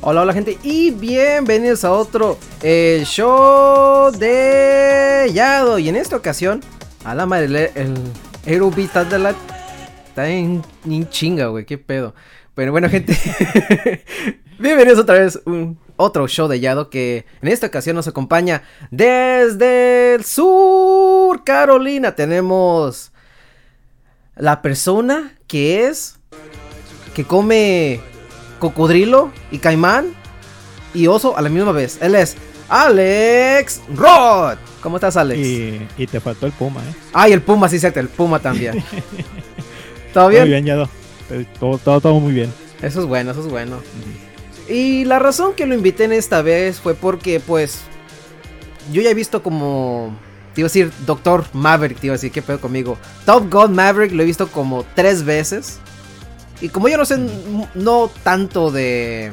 Hola, hola gente y bienvenidos a otro el show de Yado. Y en esta ocasión, a la madre, el, el de la... Está en, chinga, güey, qué pedo. Pero bueno, gente, bienvenidos otra vez a otro show de Yado que en esta ocasión nos acompaña desde el sur, Carolina. Tenemos la persona que es, que come cocodrilo y caimán y oso a la misma vez. Él es Alex Rod. ¿Cómo estás, Alex? Y, te faltó el puma, ¿eh? Ay, el puma, sí, cierto, el puma también. ¿Todo bien? Muy bien, ya todo, todo, todo, muy bien. Eso es bueno, eso es bueno. Y la razón que lo invité en esta vez fue porque, pues, yo ya he visto como te iba a decir Doctor Maverick, te iba a decir, ¿qué pedo conmigo? Top Gun Maverick lo he visto como tres veces. Y como yo no sé, no tanto de,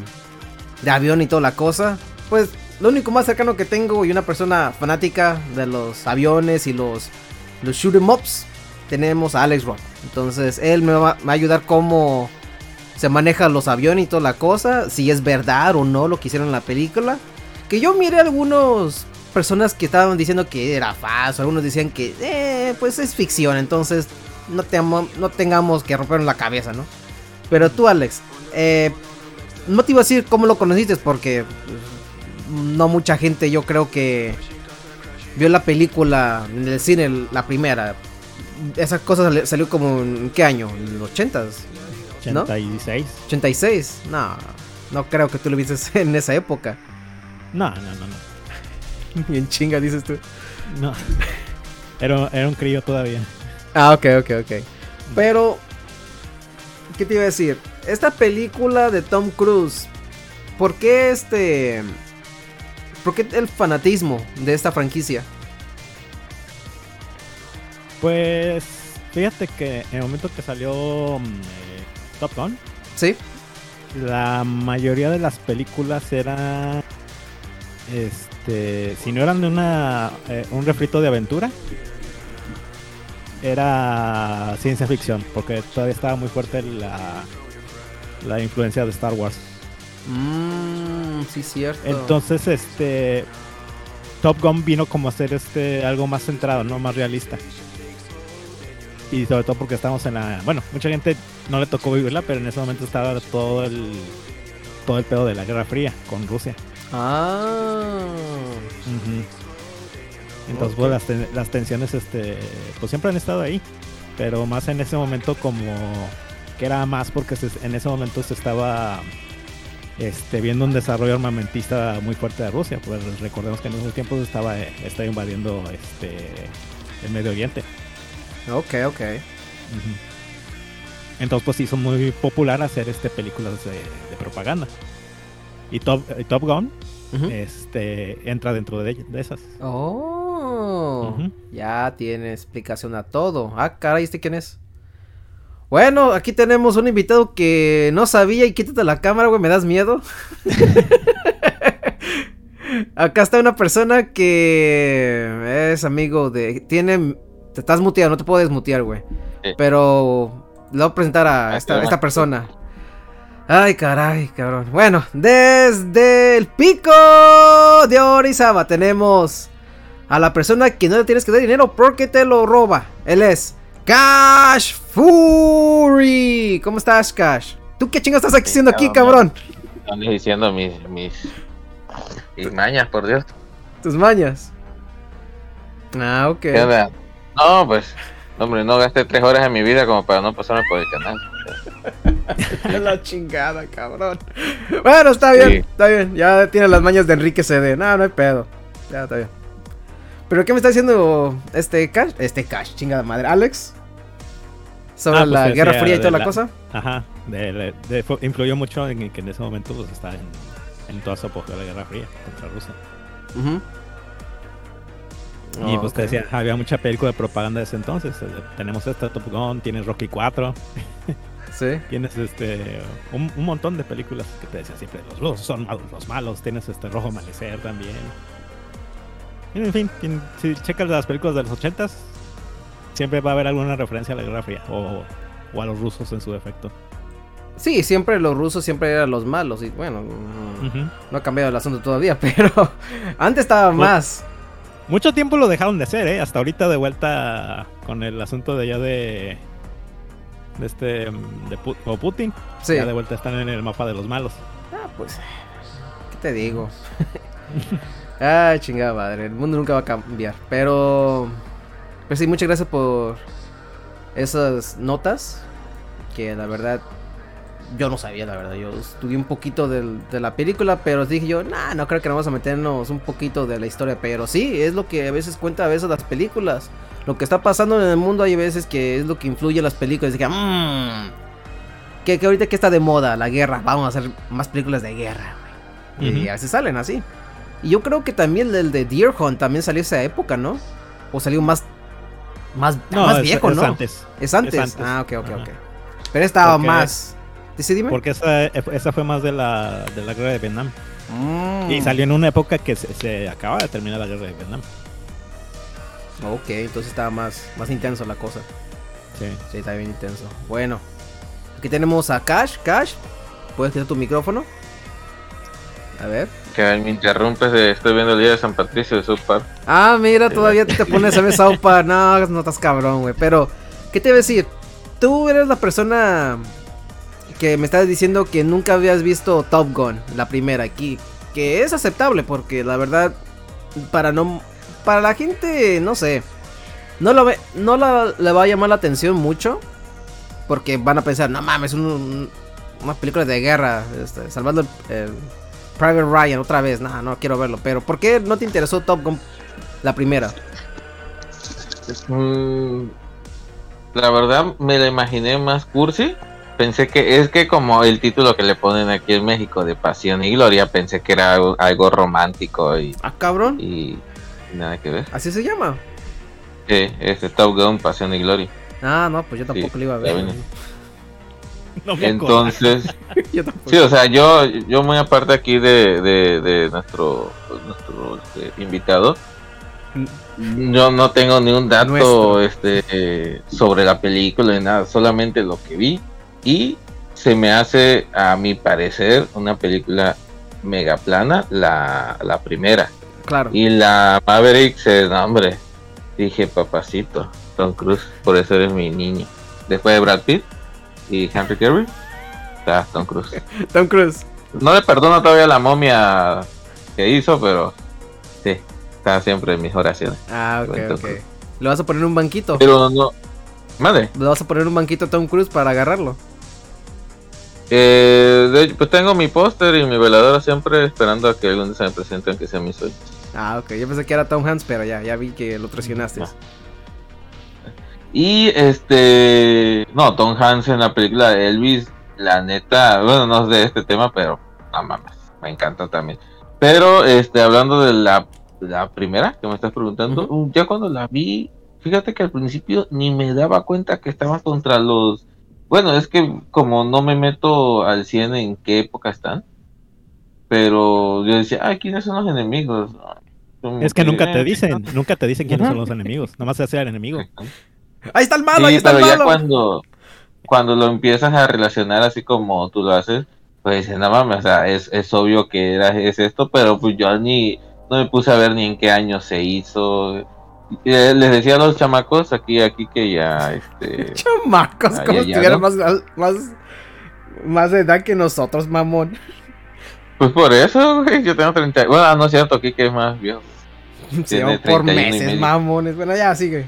de avión y toda la cosa, pues lo único más cercano que tengo y una persona fanática de los aviones y los, los shoot em ups, tenemos a Alex Rock. Entonces él me va, a ayudar cómo se manejan los aviones y toda la cosa, si es verdad o no lo que hicieron en la película. Que yo miré algunas personas que estaban diciendo que era falso, algunos decían que eh, pues es ficción, entonces no, no tengamos que rompernos la cabeza, ¿no? Pero tú, Alex, eh, no te iba a decir cómo lo conociste porque pues, no mucha gente yo creo que vio la película en el cine, la primera. Esa cosa salió como en qué año? En los 80s. 86. 86. No, no creo que tú lo viste en esa época. No, no, no, no. Bien chinga, dices tú. No. Era, era un crío todavía. Ah, ok, ok, ok. Pero ¿Qué te iba a decir? Esta película de Tom Cruise, ¿por qué este... ¿Por qué el fanatismo de esta franquicia? Pues fíjate que en el momento que salió mm, eh, Top Gun, sí, la mayoría de las películas eran, este, si no eran de una eh, un refrito de aventura, era ciencia ficción, porque todavía estaba muy fuerte la, la influencia de Star Wars. Mmm, sí, cierto. Entonces, este. Top Gun vino como a ser este algo más centrado, ¿no? Más realista. Y sobre todo porque estamos en la. Bueno, mucha gente no le tocó vivirla, pero en ese momento estaba todo el. Todo el pedo de la Guerra Fría con Rusia. Ah. Entonces, pues, las, tensiones, este, pues siempre han estado ahí. Pero más en ese momento como que era más porque en ese momento se estaba este, viendo un desarrollo armamentista muy fuerte de Rusia. Pues recordemos que en esos tiempos estaba, estaba invadiendo este, el Medio Oriente. Ok, ok. Entonces pues hizo muy popular hacer este películas de, propaganda. Y Top, Top Gun este, entra dentro de, de esas. Oh. Ya tiene explicación a todo. Ah, caray, ¿este quién es? Bueno, aquí tenemos un invitado que no sabía y quítate la cámara, güey, me das miedo. Acá está una persona que es amigo de... Tiene... Te estás muteado, no te puedo desmutear, güey. Pero le voy a presentar a ah, esta, esta persona. Ay, caray, cabrón. Bueno, desde el pico de Orizaba tenemos a la persona que no le tienes que dar dinero porque te lo roba. Él es Cash Fury. ¿Cómo estás, Cash? ¿Tú qué chingas estás haciendo aquí, cabrón? Están diciendo mis, mis, mis mañas, por Dios. ¿Tus mañas? Ah, ok. No, pues, hombre, no gasté tres horas de mi vida como para no pasarme por el canal. la chingada, cabrón. Bueno, está bien, está bien. Ya tiene las mañas de Enrique CD. No, no hay pedo. Ya está bien. ¿Pero qué me está diciendo este Cash? Este Cash, chingada madre. ¿Alex? ¿Sobre ah, pues la Guerra Fría y toda la, cosa? Ajá. influyó mucho en que en ese momento pues, está en, en toda su apogeo de la Guerra Fría contra Rusia. y pues te decía, había mucha película de propaganda de ese entonces. Eh, tenemos esta Top Gun, tienes Rocky 4. sí. Tienes este un, montón de películas que te decía siempre, los rusos son malos, los malos. Tienes este Rojo Amanecer también. En fin, si checas las películas de los ochentas, siempre va a haber alguna referencia a la Guerra Fría o, a los rusos en su defecto. Sí, siempre los rusos siempre eran los malos. Y bueno, no ha cambiado el asunto todavía, pero antes estaba Pues- más. Mucho tiempo lo dejaron de hacer, ¿eh? Hasta ahorita de vuelta con el asunto de ya de. de este. de Pu- o Putin. Sí. Ya de vuelta están en el mapa de los malos. Ah, pues. ¿Qué te digo? Ay, chingada madre. El mundo nunca va a cambiar. Pero. Pues sí, muchas gracias por esas notas. Que la verdad. Yo no sabía, la verdad. Yo estudié un poquito del- de la película. Pero dije yo, nah, no creo que vamos a meternos un poquito de la historia. Pero sí, es lo que a veces cuenta a veces las películas. Lo que está pasando en el mundo hay veces que es lo que influye en las películas. Dije, mmm. Que, que ahorita que está de moda la guerra. Vamos a hacer más películas de guerra. Y a veces salen así. Y yo creo que también el de Deer Hunt también salió esa época, ¿no? O salió más. Más, No, más viejo, es ¿no? antes. Es antes. Es antes. Ah, ok, ok, Ajá. ok. Pero estaba Porque- más. ¿Dice dime? Porque esa, esa fue más de la, de la guerra de Vietnam. Mm. Y salió en una época que se, se acaba de terminar la guerra de Vietnam. Ok, entonces estaba más, más intenso la cosa. Sí. Sí, está bien intenso. Bueno. Aquí tenemos a Cash. Cash, ¿puedes quitar tu micrófono? A ver. Que me interrumpes, de- estoy viendo el día de San Patricio de South Park. Ah, mira, todavía te pones a ver South Park. No, no estás cabrón, güey. Pero, ¿qué te iba a decir? Tú eres la persona que me estás diciendo que nunca habías visto Top Gun, la primera aquí. Que es aceptable porque la verdad, para no. Para la gente, no sé. No, lo ve, no la- le va a llamar la atención mucho. Porque van a pensar, no mames, un, un- una película de guerra. este, salvando el, el Private Ryan otra vez. No, no quiero verlo. Pero, ¿por qué no te interesó Top Gun la primera? Mm, la verdad me la imaginé más cursi. Pensé que es que como el título que le ponen aquí en México de Pasión y Gloria, pensé que era algo, algo romántico y, Ah, cabrón. y nada que ver. Así se llama. Sí, este Top Gun, Pasión y Gloria. Ah, no, pues yo tampoco Sí, lo iba a ver. No me. Entonces, yo sí, o sea, yo, yo muy aparte aquí de, de, de nuestro, nuestro este, invitado, yo no tengo ni un dato Nuestro. este eh, sobre la película ni nada, solamente lo que vi y se me hace a mi parecer una película mega plana la, la primera Claro. y la Maverick se no, hombre dije papacito Tom Cruise por eso eres mi niño después de Brad Pitt y Henry Cavill está Tom Cruise Tom Cruise. no le perdono todavía la momia que hizo pero sí está siempre en mis oraciones Ah, ok, ok. Le vas a poner un banquito. pero no madre Le vas a poner un banquito a Tom Cruise para agarrarlo. Eh, de pues tengo mi póster y mi veladora siempre esperando a que algún día se me presente aunque sea mi sueño. Ah, ok. Yo pensé que era Tom Hanks, pero ya, ya vi que lo traicionaste. Y este, no, Tom Hanks en la película de Elvis, la neta, bueno, no es de este tema, pero no mames, me encanta también. Pero este, hablando de la, la primera que me estás preguntando, Ujú. ya cuando la vi, fíjate que al principio ni me daba cuenta que estaba contra los. Bueno, es que como no me meto al 100 en qué época están, pero yo decía, ay, ¿quiénes son los enemigos? Es que nunca te dicen, nunca te dicen quiénes son los enemigos. Nomás se hace el enemigo. Ahí está el malo, ahí Sí, está el pero ya malo. cuando, cuando lo empiezas a relacionar así como tú lo haces, pues dices, no mames, o sea, es, es obvio que era, es esto, pero pues yo ni, no me puse a ver ni en qué año se hizo. Eh, Les decía a los chamacos aquí, aquí que ya, este, Chamacos, como si tuvieran ¿no? más, más, más de edad que nosotros, mamón. pues por eso, güey, yo tengo 30, bueno, no es cierto, Kike es más viejo. Se llaman por 31 y meses, mamones. Bueno, ya sigue.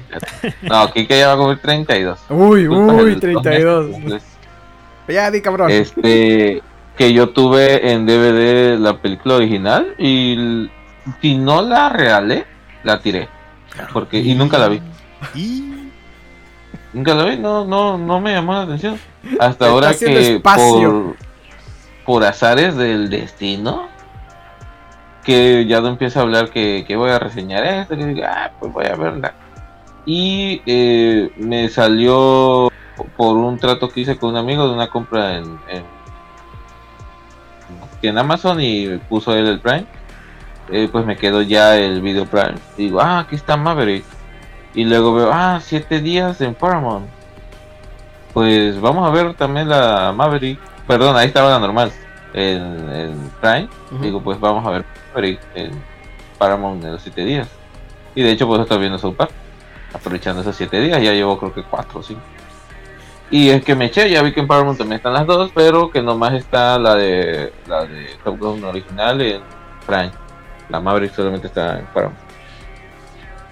No, Kike ya va a cumplir 32. Uy, uy, en 32. dos meses, Ya di, cabrón. este que yo tuve en DVD la película original y si no la realé la tiré porque y nunca la vi Y nunca la vi no no no me llamó la atención hasta ahora que espacio. por por azares del destino que ya no empieza a hablar que, que voy a reseñar esto que digo, ah pues voy a verla y eh, me salió por un trato que hice con un amigo de una compra en, en en Amazon y puso él el Prime, eh, pues me quedó ya el video Prime. Y digo, ah, aquí está Maverick. Y luego veo, ah, siete días en Paramount. Pues vamos a ver también la Maverick. perdón, ahí estaba la normal, en, en Prime. Digo, pues vamos a ver en Paramount en los 7 días. Y de hecho, pues estoy viendo South Park, aprovechando esos 7 días, ya llevo creo que 4 o 5. Y es que me eché, ya vi que en Paramount también están las dos, pero que nomás está la de la de Top Gun original en Prime. La Maverick solamente está en Paramount.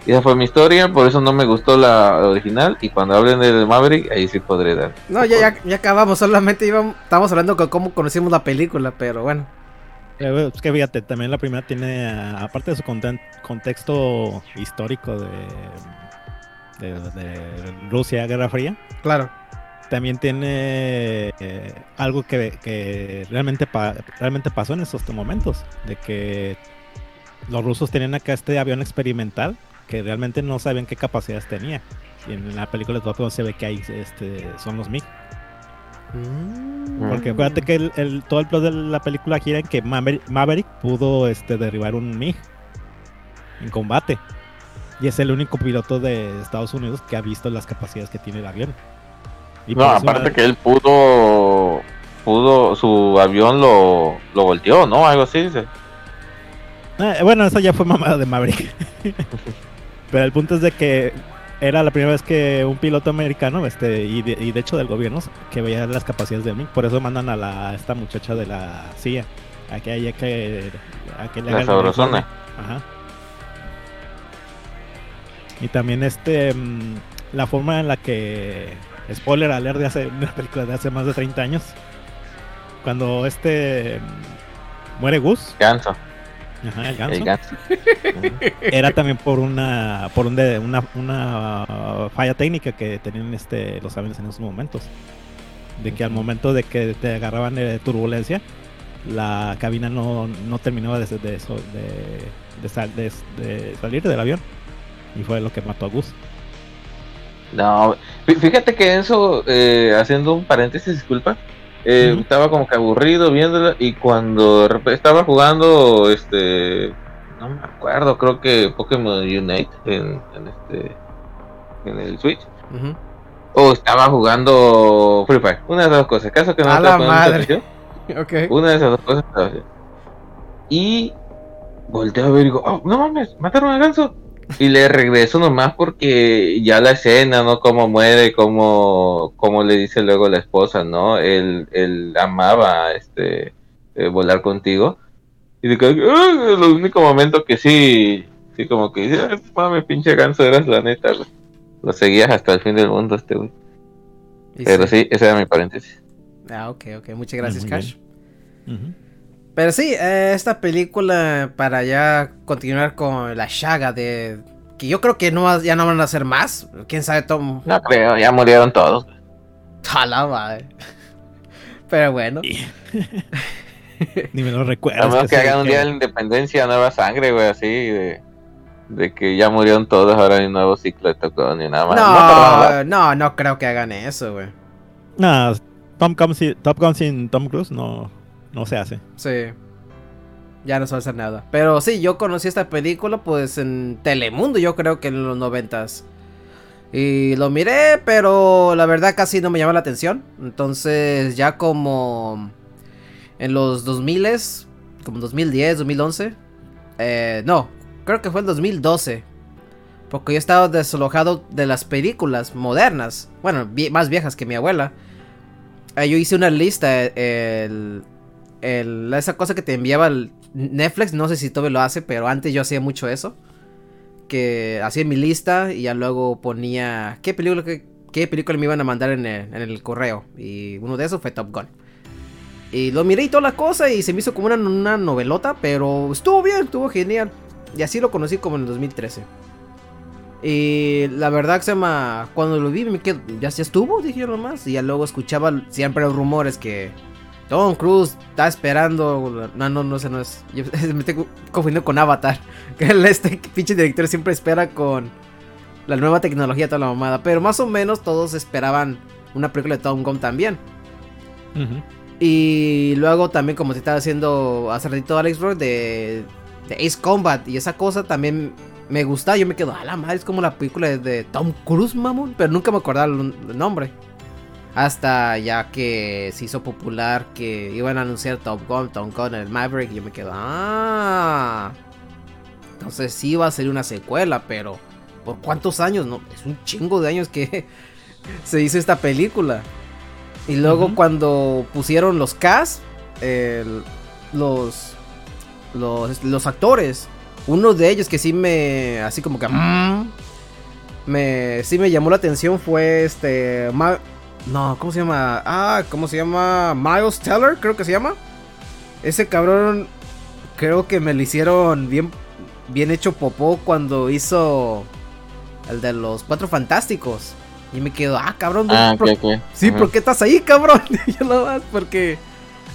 Y esa fue mi historia, por eso no me gustó la original. Y cuando hablen de Maverick, ahí sí podré dar. No, ya, ya, acabamos, solamente íbamos, estamos hablando de cómo conocimos la película, pero bueno. Eh, es que fíjate, también la primera tiene, aparte de su contexto histórico de, de, Rusia, Guerra Fría. Claro. También tiene eh, algo que, realmente, realmente pasó en esos momentos, de que los rusos tenían acá este avión experimental que realmente no saben qué capacidades tenía. Y en la película de Top se ve que hay este, son los MiG. Mm. Porque acuérdate que el, todo el plot de la película gira en que Maverick, pudo este, derribar un MiG en combate. Y es el único piloto de Estados Unidos que ha visto las capacidades que tiene el avión. no, aparte que él pudo, pudo, su avión lo, lo volteó, ¿no? Algo así dice. Eh, bueno, eso ya fue mamada de Maverick. Pero el punto es de que era la primera vez que un piloto americano, este, y de, hecho del gobierno, que veía las capacidades de MiG. Por eso mandan a la esta muchacha de la CIA. A que haya que. A que le la sabrosona. Ajá. Y también este. Mm, la forma en la que. Spoiler alert de hace una película de hace más de 30 años. Cuando este. Mm, muere Gus. Ganso. Ajá, el ganso. Era también por una por una, una, falla técnica que tenían este los aviones en esos momentos. De que al momento de que te agarraban de turbulencia, la cabina no, no terminaba de, de, eso, de, de, salir del avión. Y fue lo que mató a Gus. No, fíjate que eso, eh, haciendo un paréntesis, disculpa, eh, estaba como que aburrido viéndola y cuando estaba jugando, este, no me acuerdo, creo que Pokémon Unite en, este, en el Switch. O estaba jugando Free Fire. Una de esas dos cosas. Caso que no a la madre. okay. Una de esas dos cosas. Y volteo a ver y digo, oh, no mames, mataron al ganso. Y le regreso nomás porque ya la escena, ¿no? Cómo muere, cómo, cómo le dice luego la esposa, ¿no? Él, él amaba este eh, volar contigo. Y de que, uh, el único momento que sí, sí como que dice, mames, pinche ganso, eras la neta, Lo seguías hasta el fin del mundo este güey. Pero sí. ese era mi paréntesis. Ah, ok, ok. Muchas gracias, Cash. Pero sí, eh, esta película, para ya continuar con la saga de... Que yo creo que no, ya no van a hacer más. ¿Quién sabe, Tom? No creo, ya murieron todos. Tala, madre. Pero bueno. Ni me lo recuerdo. A menos que, hagan un día de la independencia, nueva sangre, güey, así de... De que ya murieron todos, ahora hay un nuevo ciclo de Tocón y nada más. No, no, no, creo que hagan eso, güey. No, Tom Top Gun sin Tom Cruise no, no se hace. Sí. Ya no se va hacer nada. Pero sí, yo conocí esta película pues en Telemundo, yo creo que en los noventas. Y lo miré, pero la verdad casi no me llama la atención. Entonces ya como en los 2000, como 2010, 2011. Eh, no, creo que fue en 2012. Porque yo estaba desalojado de las películas modernas. Bueno, más viejas que mi abuela. Eh, yo hice una lista el, esa cosa que te enviaba el Netflix, no sé si todavía lo hace, pero antes yo hacía mucho eso. Que hacía mi lista y ya luego ponía qué película, qué, película me iban a mandar en el, correo. Y uno de esos fue Top Gun. Y lo miré y toda la cosa y se me hizo como una, una novelota, pero estuvo bien, estuvo genial. Y así lo conocí como en el 2013. Y la verdad que se llama, cuando lo vi me quedé, ya, ya estuvo, dije yo nomás. Y ya luego escuchaba siempre rumores que Tom Cruise está esperando. No, no, no sé, no es. me estoy confundiendo con Avatar. Que este pinche director siempre espera con la nueva tecnología, toda la mamada. Pero más o menos todos esperaban una película de Tom Gunn también. Y luego también, como te estaba haciendo hace ratito Alex Rock de, de, Ace Combat y esa cosa también me gusta. Yo me quedo, a la madre, es como la película de, Tom Cruise, mamón. Pero nunca me acordaba el nombre. Hasta ya que se hizo popular que iban a anunciar Top Gun, Top Gun, el Maverick. Y yo me quedo, ah. Entonces sí va a ser una secuela, pero ¿por cuántos años? No, es un chingo de años que se hizo esta película. Y luego cuando pusieron los cast, los, los, los actores, uno de ellos que sí me, así como que, mm, me, sí me llamó la atención fue este, no, ¿cómo se llama? Ah, ¿cómo se llama? Miles Teller, creo que se llama. Ese cabrón, creo que me lo hicieron bien, bien hecho popó cuando hizo el de los Cuatro Fantásticos. Y me quedo, ah, cabrón. Ah, Sí, ¿por qué estás ahí, cabrón? Yo no más, porque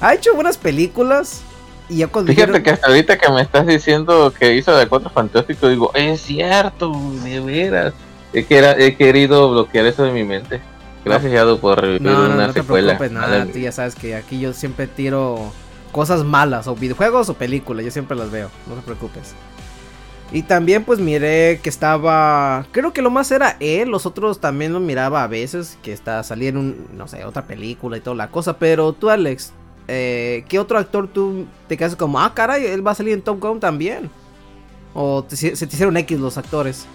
ha hecho buenas películas. Y ya cuando Fíjate que hasta ahorita que me estás diciendo que hizo de Cuatro Fantásticos, digo, es cierto, de veras. He, he querido bloquear eso de mi mente. Gracias, Yado, por revivir no, no, una no secuela. Te preocupes, nada, tú ya sabes que aquí yo siempre tiro cosas malas, o videojuegos o películas, yo siempre las veo, no te preocupes. Y también pues miré que estaba, creo que lo más era él, los otros también lo miraba a veces, que está salía en un, no sé, otra película y toda la cosa, pero tú Alex, eh, ¿qué otro actor tú te quedas como, ah caray, él va a salir en Top Gun también? ¿O se te hicieron X los actores?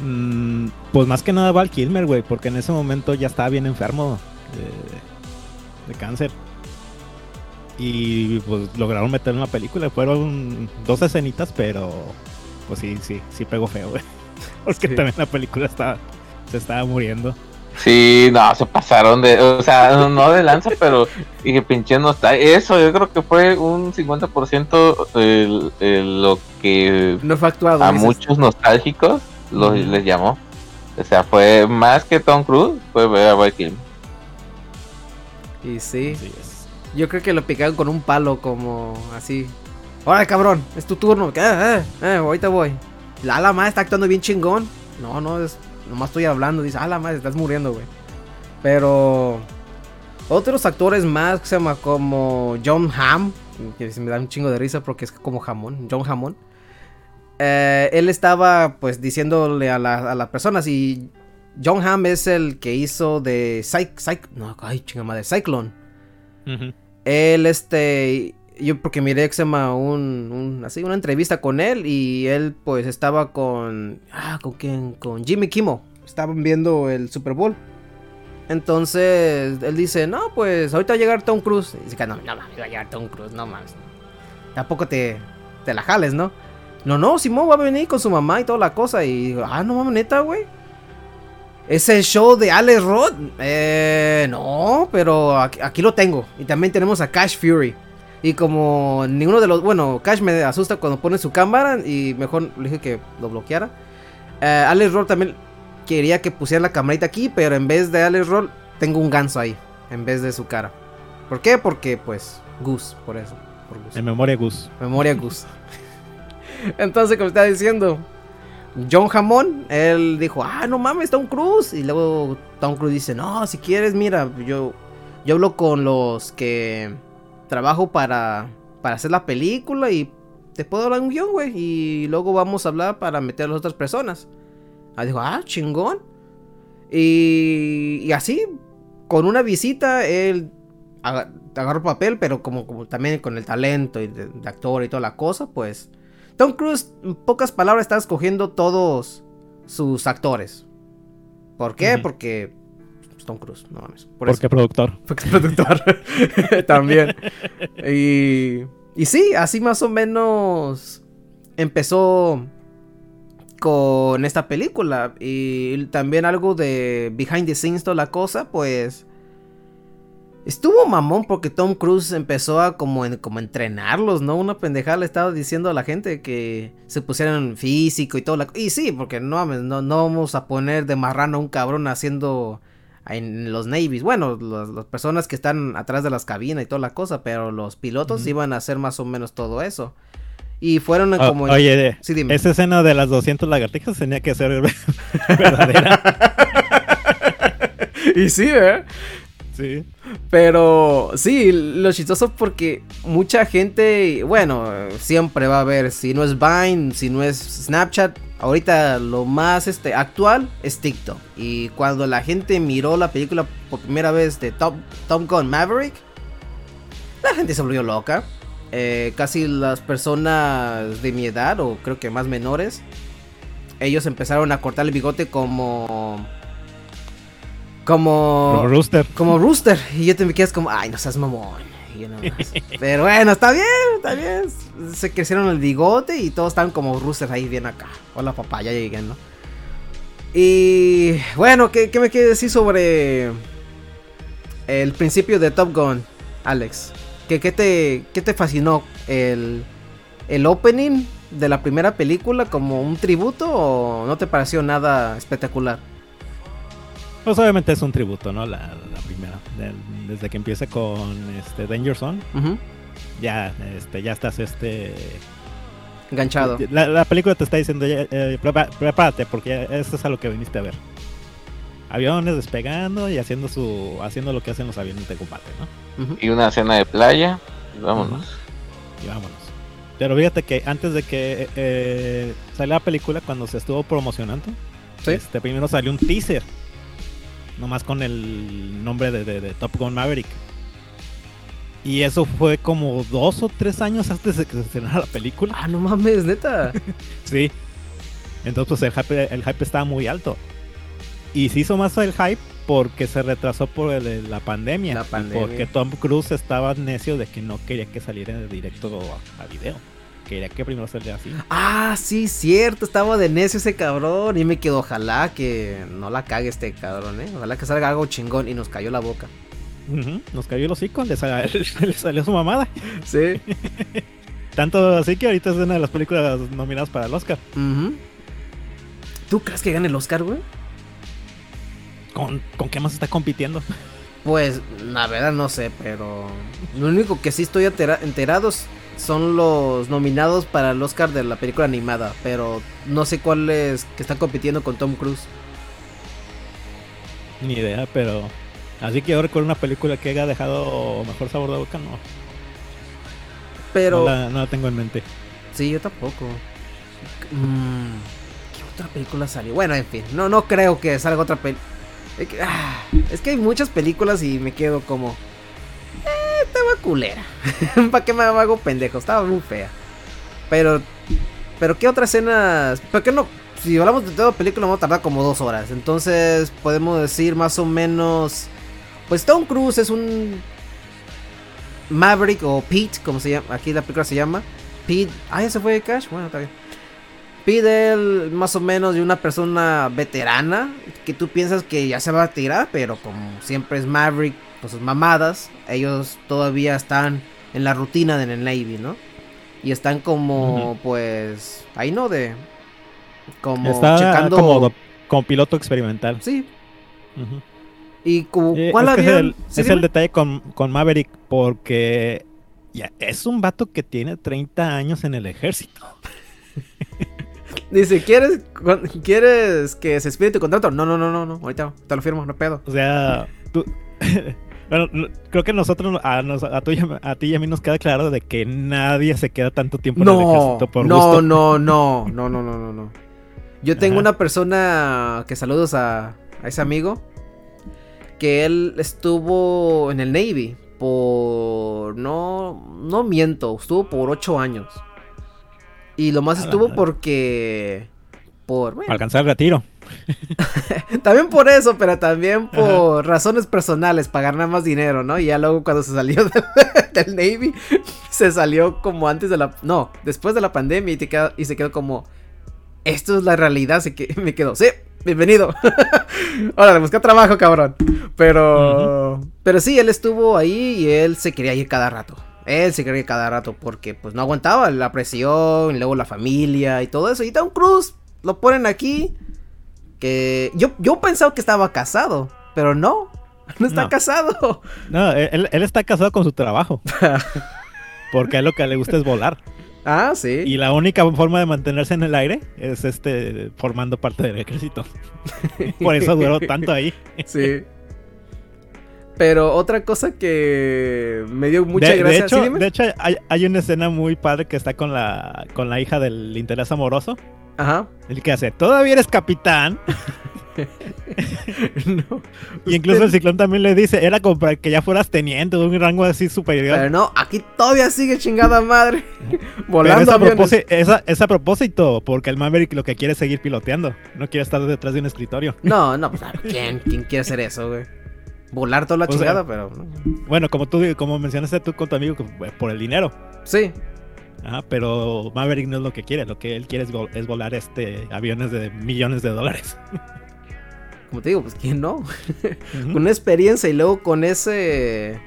Mm, pues más que nada Val Kilmer, güey, porque en ese momento ya estaba bien enfermo de, cáncer. Y pues lograron meter en la película. Fueron dos escenitas, pero pues sí, sí, sí pegó feo, güey. Porque también la película estaba, se estaba muriendo. Sí, no, se pasaron de, o sea, no de lanza, pero dije, pinche no está. Eso yo creo que fue un 50% el, el, lo que no fue actuado, a muchos nostálgicos los, les llamó. O sea, fue más que Tom Cruise, fue ver a Val Y sí, yo creo que lo picaron con un palo, como así. ¡Hola, cabrón! Es tu turno. Eh, eh, eh, ahorita voy. La la está actuando bien chingón. No, no, es, nomás estoy hablando. Dice, ah, la madre, estás muriendo, güey. Pero otros actores más que se llama como John Hamm, que se me da un chingo de risa porque es como jamón, John Hammond. Eh, él estaba pues diciéndole a, las personas y John Hamm es el que hizo de no, ay, de Cyclone. Él este yo porque miré llama un, así una entrevista con él y él pues estaba con ah, con quién con Jimmy Kimmel. Estaban viendo el Super Bowl. Entonces él dice, "No, pues ahorita va a llegar Tom Cruise." Y dice, "No, no mames, va a llegar Tom Cruise, no mames." Tampoco te te la jales, ¿no? No, no, Simón va a venir con su mamá y toda la cosa. Y ah, no mames, neta, güey. ¿Ese show de Alex Rod? Eh, no, pero aquí, lo tengo. Y también tenemos a Cash Fury. Y como ninguno de los. Bueno, Cash me asusta cuando pone su cámara. Y mejor le dije que lo bloqueara. Eh, Alex Roll también quería que pusiera la camarita aquí. Pero en vez de Alex Roll, tengo un ganso ahí. En vez de su cara. ¿Por qué? Porque, pues, Gus, por eso. En memoria Gus. Memoria Gus. Entonces, como estaba diciendo, John Hammond, él dijo, ah, no mames, Tom Cruise. Y luego Tom Cruise dice, no, si quieres, mira, yo, yo hablo con los que trabajo para, para hacer la película y te puedo hablar un guion, güey. Y luego vamos a hablar para meter a las otras personas. Ahí dijo, ah, chingón. Y, y así, con una visita, él agarró papel, pero como, como también con el talento y de actor y toda la cosa, pues Tom Cruise, en pocas palabras, está escogiendo todos sus actores. ¿Por qué? Porque pues, Tom Cruise, no mames. Por Porque productor. Porque productor. También. Y, y sí, así más o menos empezó con esta película. Y también algo de behind the scenes, toda la cosa, pues Estuvo mamón porque Tom Cruise empezó a como, como entrenarlos, ¿no? Una pendejada le estaba diciendo a la gente que se pusieran físico y todo. La... Y sí, porque no, no, no vamos a poner de marrano a un cabrón haciendo en los navies. Bueno, las personas que están atrás de las cabinas y toda la cosa, pero los pilotos iban a hacer más o menos todo eso. Y fueron como... oye, sí, dime. esa escena de las 200 lagartijas tenía que ser verdadera. y sí, ¿eh? Pero sí, lo chistoso porque mucha gente, bueno, siempre va a ver, si no es Vine, si no es Snapchat, ahorita lo más este, actual es TikTok. Y cuando la gente miró la película por primera vez de Top Gun Maverick, la gente se volvió loca. Eh, casi las personas de mi edad, o creo que más menores, ellos empezaron a cortar el bigote como. Como. Como Rooster. Como Rooster. Y yo te me quedas como, ay, no seas mamón. Pero bueno, está bien, está bien. Se crecieron el bigote y todos estaban como Rooster ahí bien acá. Hola papá, ya llegué, ¿no? Y bueno, ¿qué, qué me quieres decir sobre el principio de Top Gun, Alex? ¿Qué, qué te, qué te fascinó? ¿El, ¿El opening de la primera película como un tributo o no te pareció nada espectacular? Pues obviamente es un tributo, ¿no? La, la primera. Del- desde que empieza con este Danger Zone, ya, este, ya estás este. Enganchado. La, la película te está diciendo, eh, prepárate, porque ya- esto es a lo que viniste a ver. Aviones despegando y haciendo su haciendo lo que hacen los aviones de combate, ¿no? Y una cena de playa. y vámonos. Y vámonos. Pero fíjate que antes de que eh, saliera la película, cuando se estuvo promocionando, Sí. este, primero salió un teaser. Nomás con el nombre de, de- de Top Gun Maverick. Y eso fue como dos o tres años antes de que se estrenara la película. Ah, no mames, neta. Sí. Entonces pues el hype, el hype estaba muy alto. Y se hizo más el hype porque se retrasó por el- la pandemia. La pandemia. Porque Tom Cruise estaba necio de que no quería que saliera directo a, a video. Quería que primero saliera así. Ah, sí, cierto. Estaba de necio ese cabrón. Y me quedó, ojalá que no la cague este cabrón, eh. Ojalá que salga algo chingón. Y nos cayó la boca. Nos cayó el hocico, le, sal- le salió su mamada. Sí. Tanto así que ahorita es una de las películas nominadas para el Oscar. ¿Tú crees que gane el Oscar, güey? ¿Con, con qué más está compitiendo? Pues, la verdad no sé, pero lo único que sí estoy entera- enterado son los nominados para el Oscar de la película animada, pero no sé cuáles que están compitiendo con Tom Cruise. Ni idea, pero... Así que yo recuerdo una película que haya dejado mejor sabor de boca, no. Pero No, la, no la tengo en mente. sí, yo tampoco. Mm, ¿Qué otra película salió? Bueno, en fin, no no creo que salga otra película. Es que, ah, es que hay muchas películas y me quedo como culera. ¿Para qué me hago pendejo? Estaba muy fea. Pero pero qué otras escenas, ¿por qué no? Si hablamos de toda película vamos a tardar como dos horas. Entonces podemos decir más o menos. Pues Tom Cruise es un Maverick o Pete, como se llama. Aquí la película se llama. Pete. Ah, ya se fue Cash. Bueno, está bien. Pete, él, más o menos de una persona veterana. Que tú piensas que ya se va a tirar. Pero como siempre es Maverick con sus mamadas. Ellos todavía están en la rutina en el Navy, ¿no? Y están como, pues. Ahí no de. Como Está checando. como, piloto experimental. Sí. Y como, Eh, ¿cuál es que es el, Sí, es el detalle con, con Maverick porque ya, es un vato que tiene 30 años en el ejército. Dice, ¿quieres, ¿quieres que se expide tu contrato? No, no, no, no, no. Ahorita te lo firmo, no pedo. O sea, tú... bueno, no- creo que nosotros, a, nos- a, tú y a, a ti y a mí nos queda claro de que nadie se queda tanto tiempo en el No, ejército por no, gusto. no, no, no, no, no, no, no. Yo tengo Ajá. una persona que saludos a, a ese amigo. Que él estuvo en el Navy por... No, no miento, estuvo por ocho años. Y lo más estuvo porque... Por... bueno, alcanzar el retiro. También por eso, pero también por razones personales, para ganar más dinero, ¿no? Y ya luego cuando se salió del, del Navy, se salió como antes de la... No, después de la pandemia y, te y se quedó como... Esto es la realidad, así que me quedó, sí, bienvenido. Ahora, busca trabajo, cabrón. Pero... Pero sí, él estuvo ahí y él se quería ir cada rato. Él se quería ir cada rato porque pues no aguantaba la presión, y luego la familia y todo eso. Y Tom Cruise lo ponen aquí que yo, yo pensaba que estaba casado, pero no, no está No. casado. No, él, él está casado con su trabajo. Porque a él lo que le gusta es volar. Ah, sí. Y la única forma de mantenerse en el aire es este formando parte del ejército. Por eso duró tanto ahí. Sí. Pero otra cosa que me dio mucha de, de gracia. hecho, ¿sí, dime? de hecho hay, hay una escena muy padre que está con la con la hija del interés amoroso. Ajá. El que hace, todavía eres capitán. no. Y incluso el ciclón también le dice, era como para que ya fueras teniente de un rango así superior. Pero no, aquí todavía sigue chingada madre. Pero Volando es a, propósito, es, a, propósito, porque el Maverick lo que quiere es seguir piloteando. No quiere estar detrás de un escritorio. No, no, pues ¿quién, quién quiere hacer eso, güey? Volar toda la O sea- chingada, pero. no. Bueno, como tú como mencionaste tú con tu amigo, fue por el dinero. Sí, Ajá, pero Maverick no es lo que quiere. Lo que él quiere es, vol- es volar este aviones de millones de dólares. como te digo, pues quién no. Con una experiencia y luego con ese.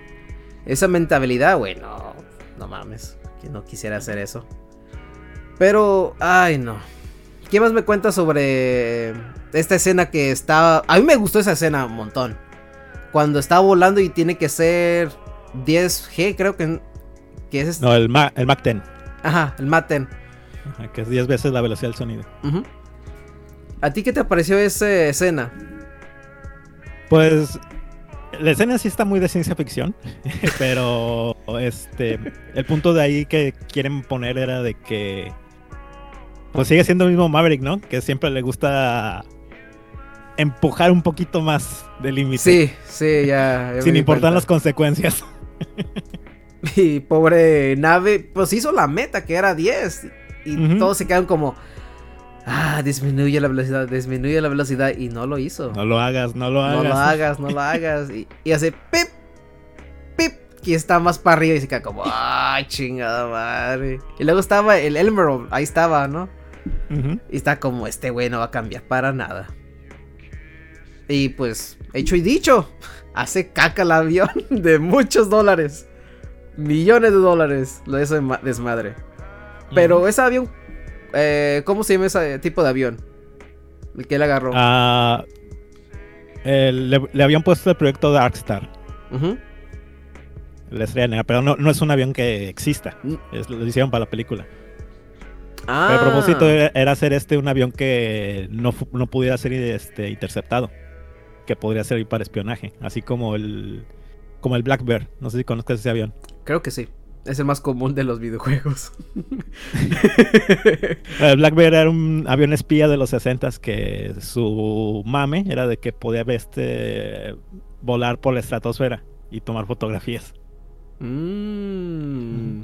Esa mentalidad, güey, no. No mames. Que no quisiera hacer eso. Pero, ay, no. ¿Qué más me cuentas sobre esta escena que estaba. A mí me gustó esa escena un montón. Cuando está volando y tiene que ser 10G, creo que, que es. este- No, el, Ma- el Mac 10, Ajá, el Maten. ajá, que es 10 veces la velocidad del sonido. ¿A ti qué te pareció esa escena? Pues la escena sí está muy de ciencia ficción, pero este el punto de ahí que quieren poner era de que pues sigue siendo el mismo Maverick, ¿no? Que siempre le gusta empujar un poquito más del límite. Sí, sí, ya. ya Sin importar las consecuencias. Y pobre nave, pues hizo la meta que era 10. Y todos se quedan como. Ah, disminuye la velocidad, disminuye la velocidad. Y no lo hizo. No lo hagas, no lo hagas. No lo hagas, no lo hagas. Y, y hace pip, pip. Y está más para arriba y se queda como, ay, chingada madre. Y luego estaba el Elmerald, ahí estaba, ¿no? Y está como, este güey no va a cambiar para nada. Y pues, hecho y dicho, hace caca el avión de muchos dólares. Millones de dólares lo de ma- desmadre. Pero ese avión, eh, ¿cómo se llama ese tipo de avión? El que él agarró. Ah, le, le habían puesto el proyecto Darkstar, la estrella negra, pero no, no es un avión que exista. Es- lo hicieron para la película. Ah, Pero el propósito era, era hacer este un avión que no, no pudiera ser este, interceptado. Que podría servir para espionaje. Así como el. Como el Black Bear. No sé si conozcas ese avión. Creo que sí. Es el más común de los videojuegos. El Black Bear era un avión espía de los 60 que su mame era de que podía este, volar por la estratosfera y tomar fotografías. Mm.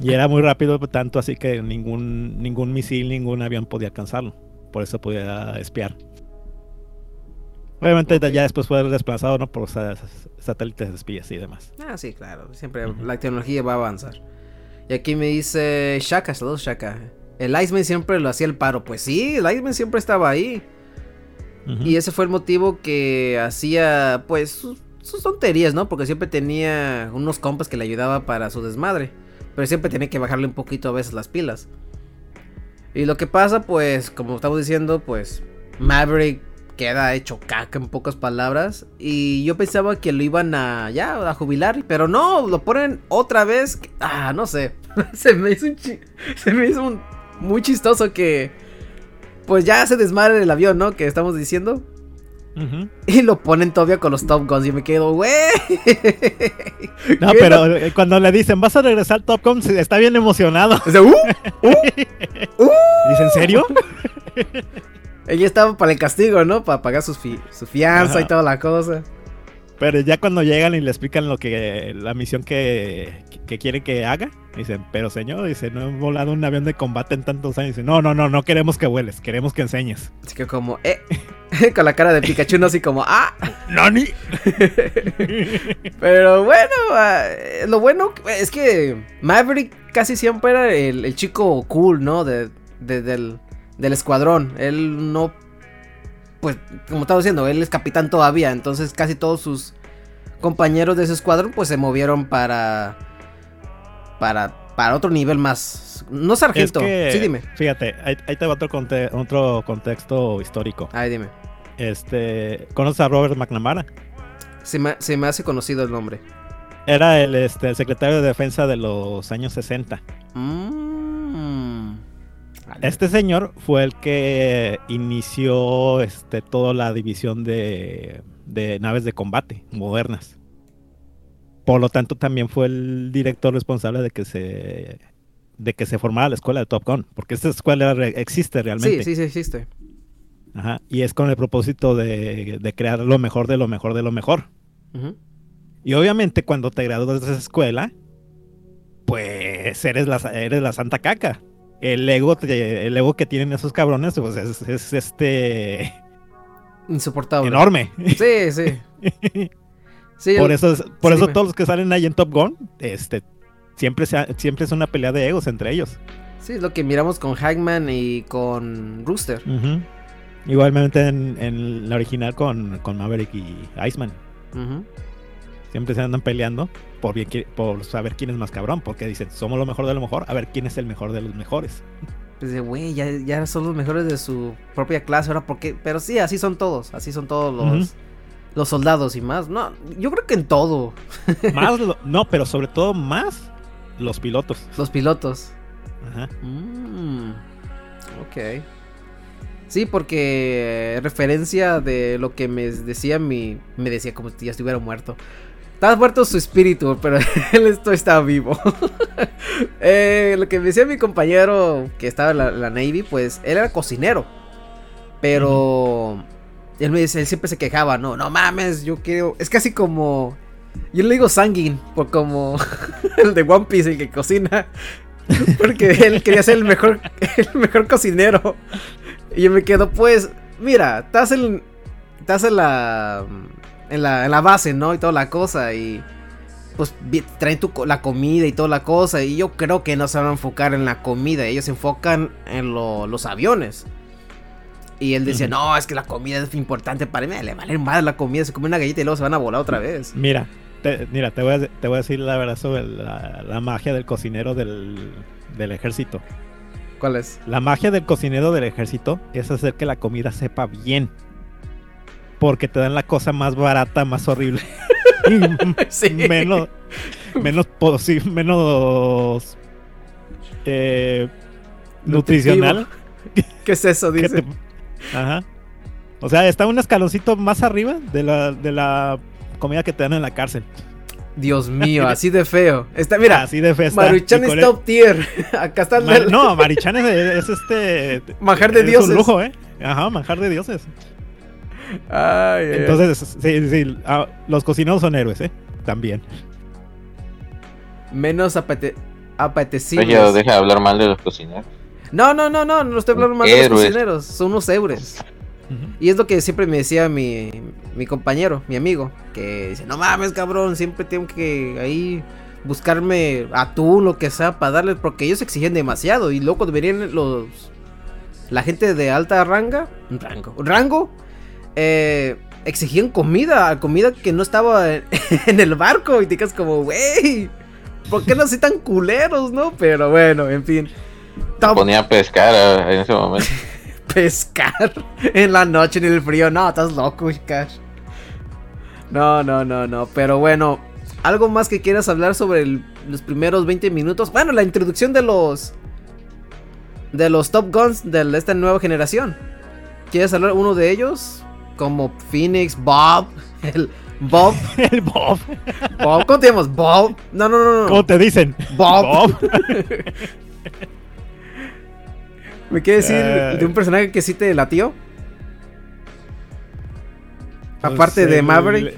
Y era muy rápido, tanto así que ningún, ningún misil, ningún avión podía alcanzarlo. Por eso podía espiar. Obviamente ya después fue desplazado ¿no? por sa- satélites de espías y demás. Ah, sí, claro. Siempre la tecnología va a avanzar. Y aquí me dice Shaka, saludos Shaka. El Iceman siempre lo hacía el paro. Pues sí, el Iceman siempre estaba ahí. Y ese fue el motivo que hacía, pues, sus, sus tonterías, ¿no? Porque siempre tenía unos compas que le ayudaba para su desmadre. Pero siempre tenía que bajarle un poquito a veces las pilas. Y lo que pasa, pues, como estamos diciendo, pues, Maverick queda hecho caca en pocas palabras. Y yo pensaba que lo iban a, ya, a jubilar. Pero no, lo ponen otra vez. Ah, no sé. se me hizo un chi- Se me hizo un- muy chistoso que... Pues ya se desmadre el avión, ¿no? Que estamos diciendo. Y lo ponen todavía con los Top Guns. Y me quedo, güey. No, ¿Qué pero eh, cuando le dicen, vas a regresar al Top Gun, se- está bien emocionado. O sea, uh, uh. Dice, ¿en serio? Ella estaba para el castigo, ¿no? Para pagar sus fi- su fianza y toda la cosa. Pero ya cuando llegan y le explican lo que la misión que, que quiere que haga, dicen, pero señor, dice, no he volado un avión de combate en tantos años. Dice, no, no, no, no queremos que vueles, queremos que enseñes. Así que como, eh. con la cara de Pikachu, no así como, ah. ¡Nani! Pero bueno, ah, eh, lo bueno es que Maverick casi siempre era el, el chico cool, ¿no? De, de- del, del escuadrón. Él no. Pues, como estaba diciendo, él es capitán todavía. Entonces, casi todos sus compañeros de ese escuadrón, pues se movieron para. Para, para otro nivel más. No sargento. que, Sí, dime. Fíjate, ahí, ahí te va otro, conte- otro contexto histórico. Ay, dime. Este, ¿Conoces a Robert McNamara? Se me, se me hace conocido el nombre. Era el, este, el secretario de defensa de los años 60. Mm. Este señor fue el que inició este, toda la división de, de naves de combate modernas. Por lo tanto, también fue el director responsable de que se de que se formara la escuela de Top Gun, porque esta escuela re- existe realmente. Sí, sí, sí existe. Ajá, y es con el propósito de, de crear lo mejor de lo mejor de lo mejor. Ujú. Y obviamente cuando te gradúas de esa escuela, pues eres la, eres la santa caca. El ego, el ego que tienen esos cabrones, pues es, es, este Insoportable. enorme. Sí, sí. Sí, por el- eso, es- por sí, eso dime. todos los que salen ahí en Top Gun, este, siempre, siempre es una pelea de egos entre ellos. sí, es lo que miramos con Hagman y con Rooster. Igualmente en, en la original con, con Maverick y Iceman. Ujú. Siempre se andan peleando por, bien por saber quién es más cabrón. Porque dicen, somos lo mejor de lo mejor. A ver quién es el mejor de los mejores. Pues de, güey, ya, ya son los mejores de su propia clase, ahora por qué? Pero sí, así son todos, así son todos los, los soldados y más. No, yo creo que en todo, Más, lo- no, pero sobre todo más los pilotos. los pilotos. Ajá. Mm, ok. Sí, porque referencia de lo que me decía mi... Me decía como si ya estuviera muerto. Estaba muerto su espíritu, pero él esto estaba vivo. Eh, lo que me decía mi compañero que estaba en la, Navy, pues él era cocinero. Pero... Él me dice, él siempre se quejaba, no, no mames, yo quiero... Es casi como... Yo le digo sanguine, por como el de One Piece, el que cocina. Porque él quería ser el mejor, el mejor cocinero. Y yo me quedo, pues, mira, estás en, estás en la, en la, en la base, ¿no? Y toda la cosa. Y pues traen tu, la comida y toda la cosa. Y yo creo que no se van a enfocar en la comida. Ellos se enfocan en lo- los aviones. Y él Ujú. no, es que la comida es importante para mí. Le vale más la comida. Se come una galleta y luego se van a volar otra vez. Mira, te, mira, te voy, a, te voy a decir la verdad sobre la, la magia del cocinero del, del ejército. ¿Cuál es? La magia del cocinero del ejército es hacer que la comida sepa bien. Porque te dan la cosa más barata, más horrible. Sí. menos menos posi- menos eh, nutricional ¿Qué es eso? Dice. te- ajá o sea está un escaloncito más arriba de la de la comida que te dan en la cárcel Dios mío, así de feo. Está, mira, así de festa Maruchan Y con es top tier. Acá está el no Marichan es, es este manjar de es dioses. un lujo eh ajá manjar de dioses Ay, entonces sí sí ah, los cocineros son héroes eh también menos apete apetecibles. Oye, deja de hablar mal de los cocineros. No, no, no, no, no estoy hablando mal de los cocineros, son unos héroes. Y es lo que siempre me decía mi, mi compañero, mi amigo, que dice, no mames, cabrón, siempre tengo que ahí buscarme atún, lo que sea, para darles, porque ellos exigían demasiado. Y luego cuando venían los... La gente de alta ranga, rango, rango, eh, exigían comida, comida que no estaba en, en el barco. Y te quedas como, wey, ¿por qué no así tan culeros, no? Pero bueno, en fin. Ponía a pescar ah, en ese momento. pescar en la noche en el frío. No, estás loco, Cash. No, no, no, no. Pero bueno, ¿algo más que quieras hablar sobre el- los primeros 20 minutos? Bueno, la introducción de los. De los Top Guns de esta nueva generación. ¿Quieres hablar uno de ellos? Como Phoenix, Bob, el Bob, el Bob Bob, ¿cómo te llamas? Bob. No, no, no, no. ¿Cómo te dicen? Bob. Bob. ¿Me quieres decir Eh. de un personaje que sí te latió? Pues Aparte de el- Maverick.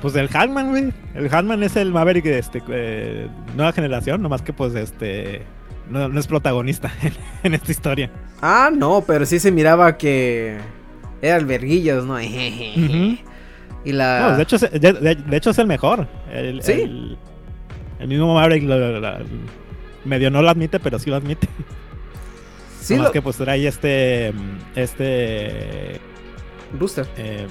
Pues el Hatman, güey. El Hatman es el Maverick de este, eh, nueva generación, nomás que pues este no, no es protagonista en, en esta historia. Ah, no, pero sí se miraba que era el verguillas, ¿no? Y la... No, de, hecho, es- de, de- de hecho es el mejor. El, ¿Sí? El, el mismo Maverick lo- lo- lo- medio no lo admite, pero sí lo admite. sí, lo- que pues trae este este Rooster. eh,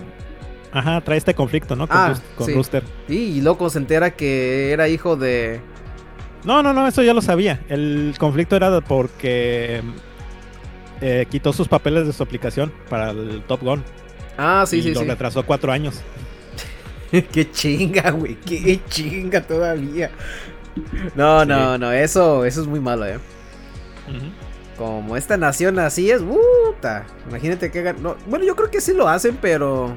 ajá, trae este conflicto, ¿no? Con, Ah, Rus- con sí. Rooster. Sí, y loco se entera que era hijo de... No, no, no, eso ya lo sabía. El conflicto era porque eh, quitó sus papeles de su aplicación para el Top Gun. Ah, sí, y sí, lo sí. retrasó cuatro años. qué chinga, güey, qué chinga todavía. No, Sí. no, no, eso, eso es muy malo, eh. Como esta nación así es, puta. Imagínate que no, bueno, yo creo que sí lo hacen, pero...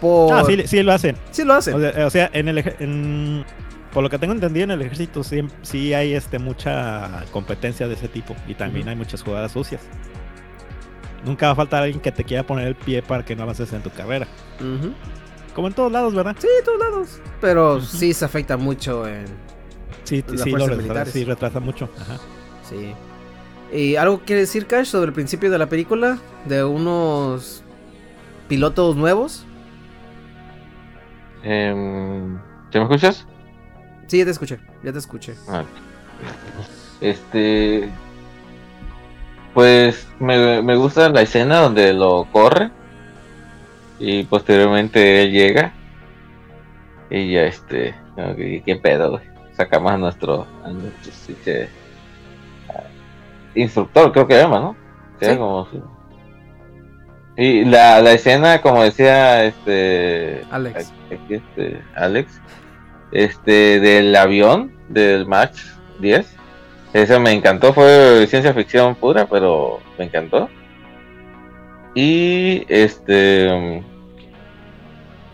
Por... Ah, sí, sí lo hacen. Sí lo hacen. O sea, o sea, en el en- por lo que tengo entendido en el ejército sí, sí hay este mucha competencia de ese tipo y también hay muchas jugadas sucias. Nunca va a faltar alguien que te quiera poner el pie para que no avances en tu carrera. Como en todos lados, ¿verdad? Sí, de todos lados. Pero sí se afecta mucho en. Sí, Las sí, lo retrasa, sí, retrasa mucho. Ajá. Sí. ¿Y algo quiere decir, Cash, sobre el principio de la película? De unos pilotos nuevos. Em, ¿Te me escuchas? Sí, ya te escuché, ya te escuché. Ah, Este. Pues me, me gusta la escena donde lo corre. Y posteriormente él llega. Y ya este. ¿Qué pedo, güey? Sacamos a nuestro. A nuestro ah, instructor, creo que llama, ¿no? Sí. como su- Y la, la escena, como decía este. Alex. aquí, este, Alex, este, del avión del Max 10. Eso me encantó, fue ciencia ficción pura, pero me encantó. Y este.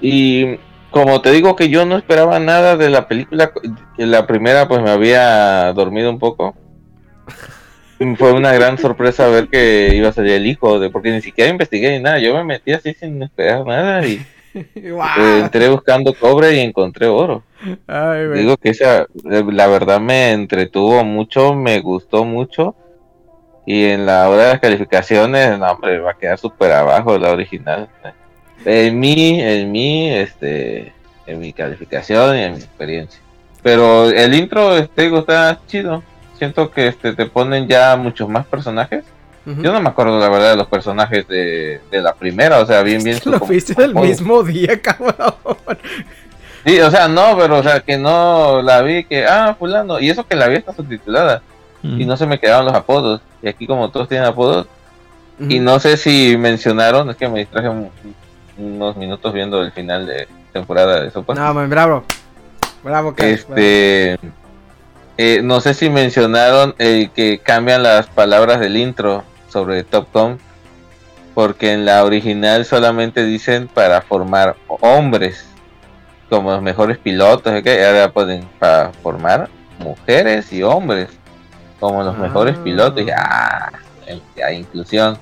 Y como te digo que yo no esperaba nada de la película, la primera pues me había dormido un poco. Fue una gran sorpresa ver que iba a salir el hijo, de porque ni siquiera investigué ni nada. Yo me metí así sin esperar nada y eh, entré buscando cobre y encontré oro. Ay. Digo que esa, eh, la verdad me entretuvo mucho, me gustó mucho. Y en la hora de las calificaciones, no, hombre, va a quedar súper abajo la original. En mi, en mi, este, en mi calificación y en mi experiencia. Pero el intro, este, está chido. Siento que este, te ponen ya muchos más personajes. Yo no me acuerdo la verdad de los personajes de, de la primera, o sea, bien, bien. Lo viste el mismo día, cabrón. Sí, o sea, no, pero o sea, que no la vi, que, ah, fulano, y eso que la vi está subtitulada, y no se me quedaron los apodos, y aquí como todos tienen apodos, y no sé si mencionaron, es que me distraje un- unos minutos viendo el final de temporada de Sopa, No, man, bravo. Bravo, Cash. este, eh, no sé si mencionaron eh, que cambian las palabras del intro sobre Top Gun, porque en la original solamente dicen para formar hombres como los mejores pilotos, ¿ok? ahora pueden para formar mujeres y hombres como los Ah. mejores pilotos, y ah, ya inclusión.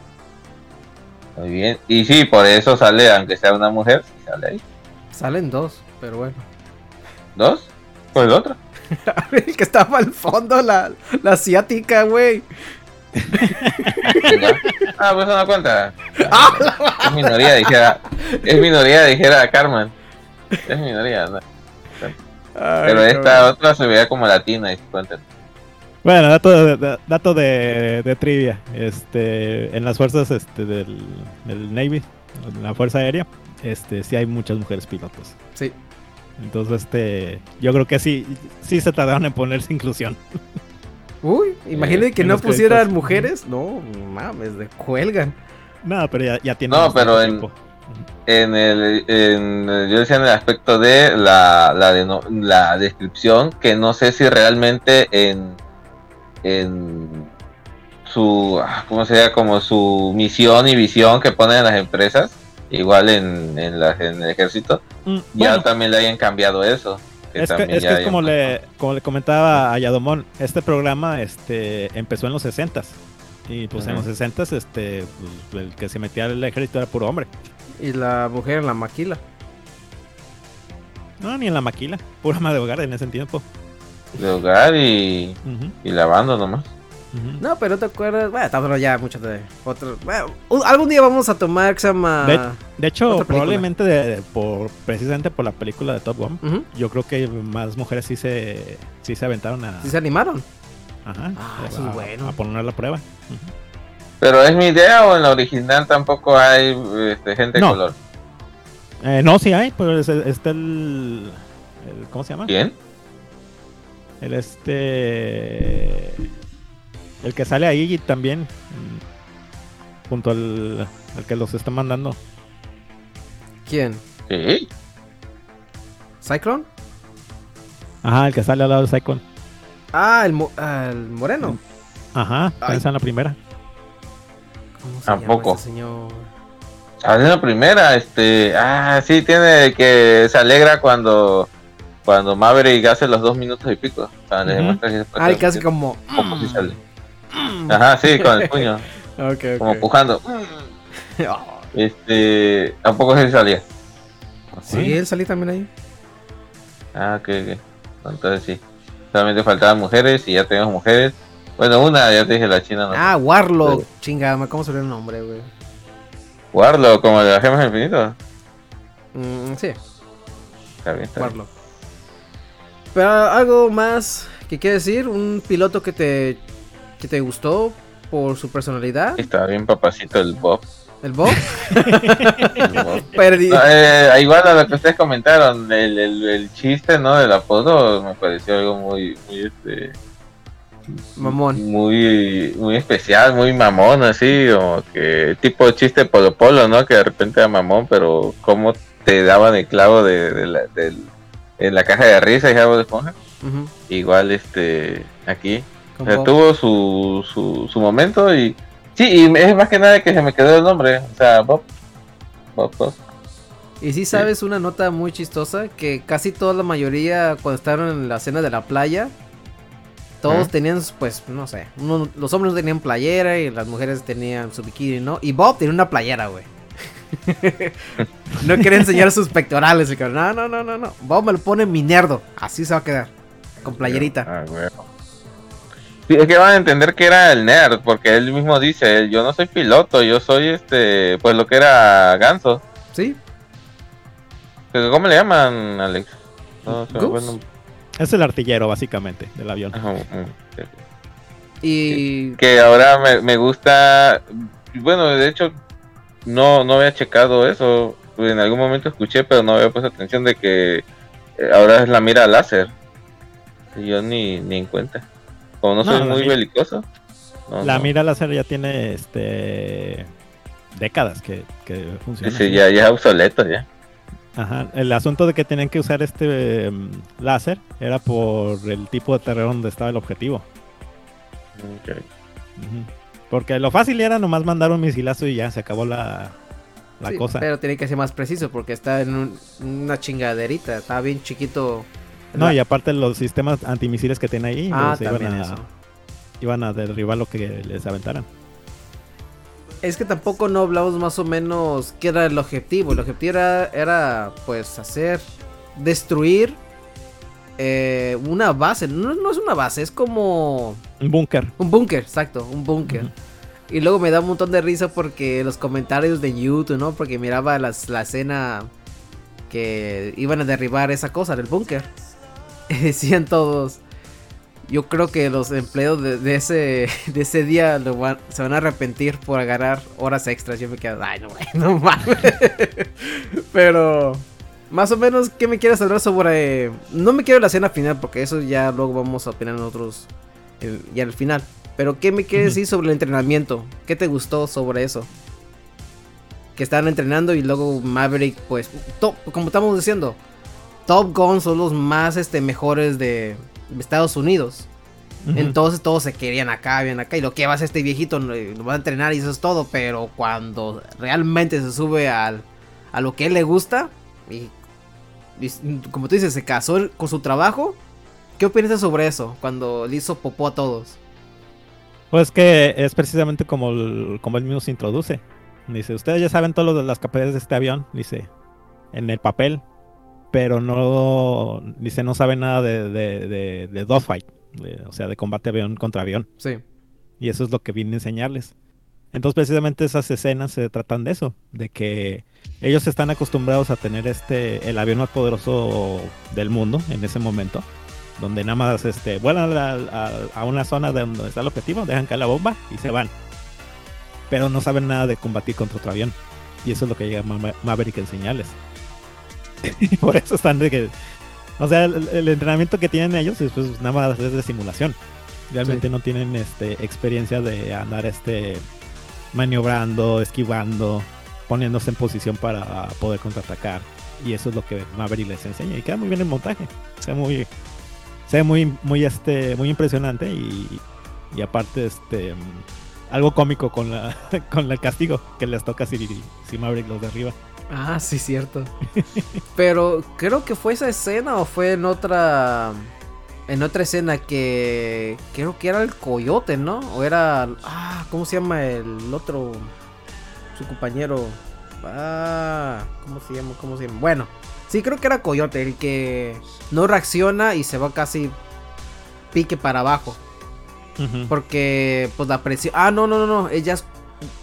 Muy bien, y sí, por eso sale, aunque sea una mujer, sale ahí. Salen dos, pero bueno. ¿Dos? Pues el otro. el que estaba al fondo, la, la asiática, güey. Ah, pues eso no cuenta. Es minoría, dijera. Es minoría, dijera Carmen. Es minoría, ¿no? Pero Ay, esta otra se veía como latina y cuenta. Bueno, dato de, de- dato de, de trivia. Este, en las fuerzas este, del, del Navy, en la Fuerza Aérea, este, sí hay muchas mujeres pilotos. Sí. Entonces, este, yo creo que sí, sí se tardaron en ponerse inclusión. Uy, imagínate que no pusieran créditos. mujeres. No, mames, de cuelgan. No, pero ya, ya tiene No, pero en- tiempo. En el, en, yo decía en el aspecto de la, la, de la descripción, que no sé si realmente en, en su, ah, ¿cómo sería? Como su misión y visión que ponen en las empresas, igual en, en, la- en el ejército, Mm, ya bueno, también le hayan cambiado eso. Que es que, es, que es como, le, como le comentaba a Yadomón, este programa este, empezó en los 60s. Y pues en los 60s este, pues, el que se metía al ejército era puro hombre. Y la mujer en la maquila. No, ni en la maquila, pura ama de hogar en ese tiempo. de hogar y, Ujú, y lavando nomás. No, pero te acuerdas. Bueno, estamos hablando ya mucho de otro. Bueno, algún día vamos a tomar que se llama. De, de hecho, probablemente de- por, precisamente por la película de Top Gun, yo creo que más mujeres sí se, sí se aventaron a, Sí se animaron. ajá, Ah, eso a- es bueno. a poner la prueba. Pero es mi idea o en la original tampoco hay este, gente No. de color. Eh, no, sí hay, pero es- está el, el- ¿Cómo se llama? ¿Quién? El este. El que sale ahí también. mm, Junto al, al que los está mandando. ¿Quién? Sí. ¿Cyclone? Ajá, el que sale al lado de Cyclone. Ah, el, mo- ah, el moreno. Ajá, Ay. esa en la primera. ¿Cómo se Tampoco. llama ese señor? Ah, es la primera, este, ah, sí tiene que se alegra cuando cuando Maverick hace los dos minutos y pico. O sea, le demuestra que como. como si sale. Ajá, sí, con el puño, Ok, ok. como pujando. Oh, Este, tampoco se salía. Sí, él salí también ahí. Ah, ok, ok. Entonces sí. Solamente faltaban mujeres y ya tenemos mujeres. Bueno, una, ya te dije, la china no. Ah, Warlock. Sí. Chingada, ¿cómo se ve el nombre, güey? Warlock, como de las gemas del infinito. Mm, sí, Está bien, está bien. Warlock. Pero algo más que quieres decir, un piloto que te que te gustó por su personalidad, Está bien papacito el Bob. el Bob. El Bob. Perdí. No, eh, igual a lo que ustedes comentaron, el, el, el chiste, ¿no? Del apodo me pareció algo muy, muy, este, Mamón. muy, muy especial, muy mamón, así, como que tipo chiste polo polo, ¿no? Que de repente era mamón, pero cómo te daban el clavo de, de la, la caja de risa y algo de esponja. Igual, este, aquí, o sea, tuvo su, su, su momento y sí, y es más que nada que se me quedó el nombre, o sea, Bob. Bob, Bob. Y sí sabes una nota muy chistosa que casi toda la mayoría cuando estaban en la cena de la playa todos tenían pues no sé, uno- los hombres no tenían playera y las mujeres tenían su bikini, ¿no? Y Bob tenía una playera, güey. no quería enseñar sus pectorales, no, no, no, no, no. Bob me lo pone mi nerdo, así se va a quedar con playerita. Ah, güey. Sí, es que van a entender que era el nerd, porque él mismo dice, yo no soy piloto, yo soy este, pues lo que era Ganso. ¿Sí? ¿Cómo le llaman, Alex? No. Es el artillero, básicamente, del avión. Ajá, sí. Y Que ahora me, me gusta, bueno, de hecho, no, no había checado eso, en algún momento escuché, pero no había puesto atención de que eh, ahora es la mira láser. Y yo ni, ni en cuenta. Como no No, soy muy mira- belicoso. no, La no. mira láser ya tiene este décadas que, que funciona. Sí, así. ya, ya obsoleto ya. Ajá. El asunto de que tenían que usar este em, láser era por el tipo de terreno donde estaba el objetivo. Ok. Ujú. Porque lo fácil era nomás mandar un misilazo y ya se acabó la, la sí, cosa. pero tiene que ser más preciso porque está en un- una chingaderita, está bien chiquito. No, La- y aparte los sistemas antimisiles que tiene ahí Ah, iban, a, eso. iban a derribar lo que les aventaran. Es que tampoco no hablamos más o menos qué era el objetivo. El objetivo era, era pues hacer, destruir eh, una base. No, no es una base, es como Un búnker. un búnker, exacto, un búnker. Y luego me da un montón de risa porque los comentarios de YouTube, ¿no? Porque miraba las, la escena que iban a derribar esa cosa del búnker. Decían todos, yo creo que los empleados de, de ese, de ese día lo van- se van a arrepentir por agarrar horas extras. Yo me quedo, ay, no, no mames. Pero, más o menos, ¿qué me quieres hablar sobre...? No me quiero la escena final porque eso ya luego vamos a opinar nosotros eh, ya al final. Pero, ¿qué me quieres decir sobre el entrenamiento? ¿Qué te gustó sobre eso? Que estaban entrenando y luego Maverick, pues, como estamos diciendo, Top Gun son los más este, mejores de Estados Unidos. Entonces todos se querían acá, bien acá. Y lo que va a hacer este viejito lo va a entrenar y eso es todo. Pero cuando realmente se sube al, a lo que él le gusta, y, y como tú dices, se casó con su trabajo. ¿Qué opinas sobre eso? Cuando le hizo popó a todos. Pues que es precisamente como, el- como él mismo se introduce. Dice, ustedes ya saben todo lo de las capacidades de este avión, dice, en el papel, pero no, dice, no saben nada de, de, de, de dogfight, de- o sea, de combate avión contra avión. Sí. Y eso es lo que vine a enseñarles. Entonces precisamente esas escenas se tratan de eso, de que ellos están acostumbrados a tener este el avión más poderoso del mundo en ese momento, donde nada más este vuelan a, a- a una zona de donde está el objetivo, dejan caer la bomba y se van. Pero no saben nada de combatir contra otro avión. Y eso es lo que llega Ma- Maverick a enseñarles. y por eso están de que o sea, el, el entrenamiento que tienen ellos es pues nada más es de simulación. Realmente Sí. no tienen este experiencia de andar este maniobrando, esquivando, poniéndose en posición para poder contraatacar. Y eso es lo que Maverick les enseña. Y queda muy bien el montaje. Se ve muy, se ve muy, muy, este, muy impresionante y, y aparte, este, algo cómico con la, con el castigo que les toca si, si Maverick los derriba. Ah, sí, cierto. Pero creo que fue esa escena o fue en otra. En otra escena que. Creo que era el coyote, ¿no? O era. Ah, ¿cómo se llama el otro? Su compañero. Ah, ¿cómo se llama? ¿Cómo se llama? Bueno, sí, creo que era coyote, el que no reacciona y se va casi pique para abajo. Porque, pues la presión. Ah, no, no, no, no. Ellas.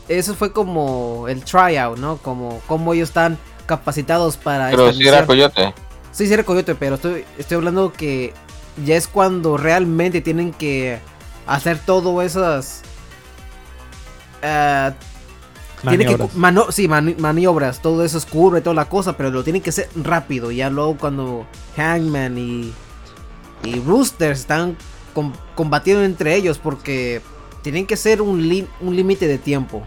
Eso fue como el tryout, ¿no? Como, como ellos están capacitados para Pero si era coyote. Sí, sí era coyote, pero estoy, estoy hablando que ya es cuando realmente tienen que hacer todo esas. tienen que mano- sí, mani- maniobras, todo eso es curva y toda la cosa, pero lo tienen que hacer rápido. Ya luego cuando Hangman y, y Rooster están com- combatiendo entre ellos porque tienen que ser un límite de tiempo.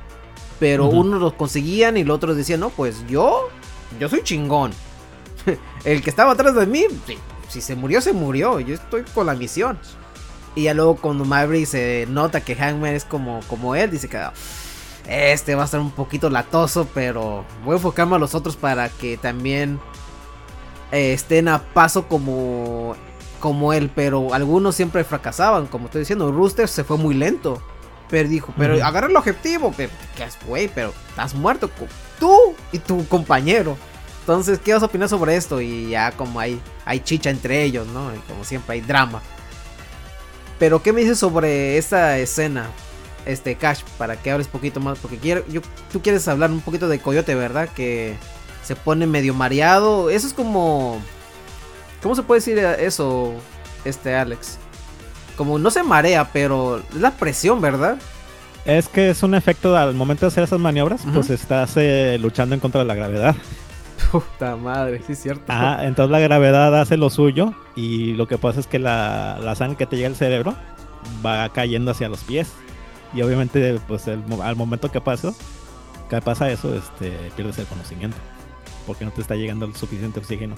Pero Ujú. unos los conseguían y los otros decían, no, pues yo, yo soy chingón. El que estaba atrás de mí, si se murió, se murió. Yo estoy con la misión. Y ya luego cuando Maverick se nota que Hangman es como, como él, dice que "Ah, este va a estar un poquito latoso, pero voy a enfocarme a los otros para que también eh, estén a paso como, como él. Pero algunos siempre fracasaban, como estoy diciendo. Rooster se fue muy lento. Pero dijo, pero agarra el objetivo. Pero, ¿qué es, güey? Pero estás muerto. Tú y tu compañero. Entonces, ¿qué vas a opinar sobre esto? Y ya como hay, hay chicha entre ellos, ¿no? Y como siempre hay drama. Pero, ¿qué me dices sobre esta escena? Este, Cash, para que hables poquito más. Porque quiero, yo, tú quieres hablar un poquito de Coyote, ¿verdad? Que se pone medio mareado. Eso es como... ¿Cómo se puede decir eso, este Alex? Como no se marea, pero es la presión, ¿verdad? Es que es un efecto al momento de hacer esas maniobras, pues estás eh, luchando en contra de la gravedad. Puta madre, sí es cierto. Ajá, entonces la gravedad hace lo suyo y lo que pasa es que la, la sangre que te llega al cerebro va cayendo hacia los pies. Y obviamente, pues el al momento que pasa, que pasa eso, este, pierdes el conocimiento. Porque no te está llegando el suficiente oxígeno.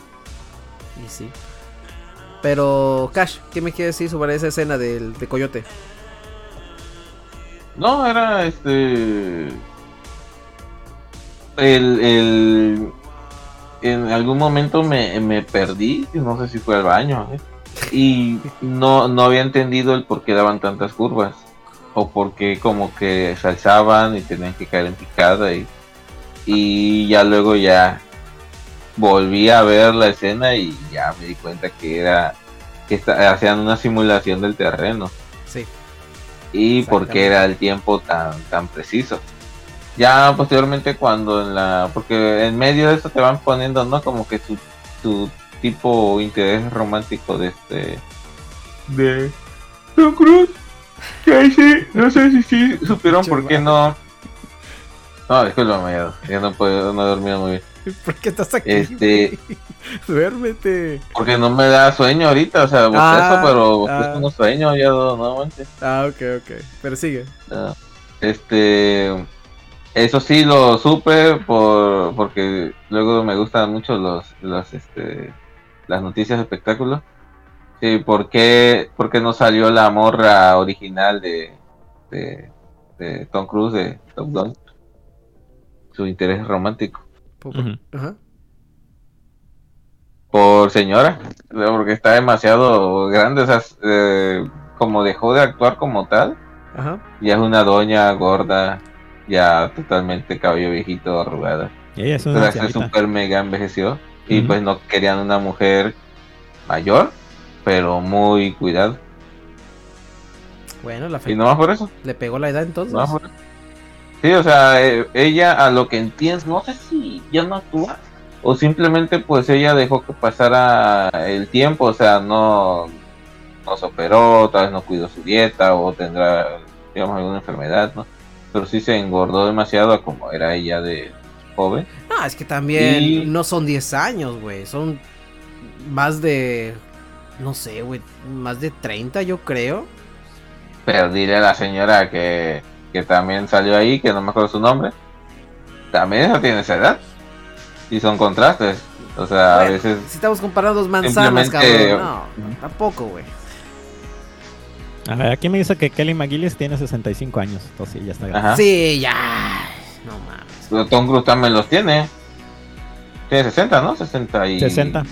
Y sí. Pero, Cash, ¿qué me quieres decir sobre esa escena del de Coyote? No, era este. El, el- En algún momento me, me perdí, no sé si fue al baño, ¿eh? y no, no había entendido el por qué daban tantas curvas, o por qué como que se alzaban y tenían que caer en picada, y, y ya luego ya volví a ver la escena y ya me di cuenta que era que esta- hacían una simulación del terreno Sí. y por Exactamente. qué era el tiempo tan tan preciso. Ya posteriormente cuando en la porque en medio de eso te van poniendo no como que tu, tu tipo interés romántico de este de Tom Cruise que ahí sí no sé si sí supieron por qué no no discúlpame ya no puedo no he dormido muy bien ¿Por qué estás aquí? Este-? Duérmete. porque no me da sueño ahorita o sea bostezo Ah, pero ah. pues tengo sueño ya no, no manches. Ah, ok, ok. Pero sigue. Ah, Este, eso sí lo supe por porque luego me gustan mucho los, los este, las noticias de espectáculo. Sí, ¿por qué, por qué no salió la morra original de, de, de Tom Cruise de Top Gun? Su interés romántico. Ajá. Por señora, porque está demasiado grande, o sea, eh, como dejó de actuar como tal, Ajá. ya es una doña gorda, ya totalmente cabello viejito, arrugada. Y ella es una se super mega envejeció y pues no querían una mujer mayor, pero muy cuidada. Bueno, la Y fe no más por eso, le pegó la edad entonces. no más por eso. Sí, o sea, eh, ella a lo que entiendes, no sé si ya no actúa o simplemente pues ella dejó que pasara el tiempo, o sea, no, no se operó, tal vez no cuidó su dieta o tendrá, digamos, alguna enfermedad, ¿no? Pero sí se engordó demasiado a como era ella de joven. No, es que también Y- no son 10 años, güey. Son más de. No sé, güey. Más de 30, yo creo. Pero dile a la señora que, que también salió ahí, que no me acuerdo su nombre. También esa tiene esa edad. Y son contrastes. O sea, a Bueno, veces. Si estamos comparando dos manzanas, Simplemente- cabrón. No, tampoco, güey. A ver, aquí me dice que Kelly McGillis tiene 65 años. Entonces sí, ya está grande. Ajá. Sí, ya. No mames. Pero Tom Cruise también los tiene. Tiene 60, ¿no? 60 y... 60. Eh,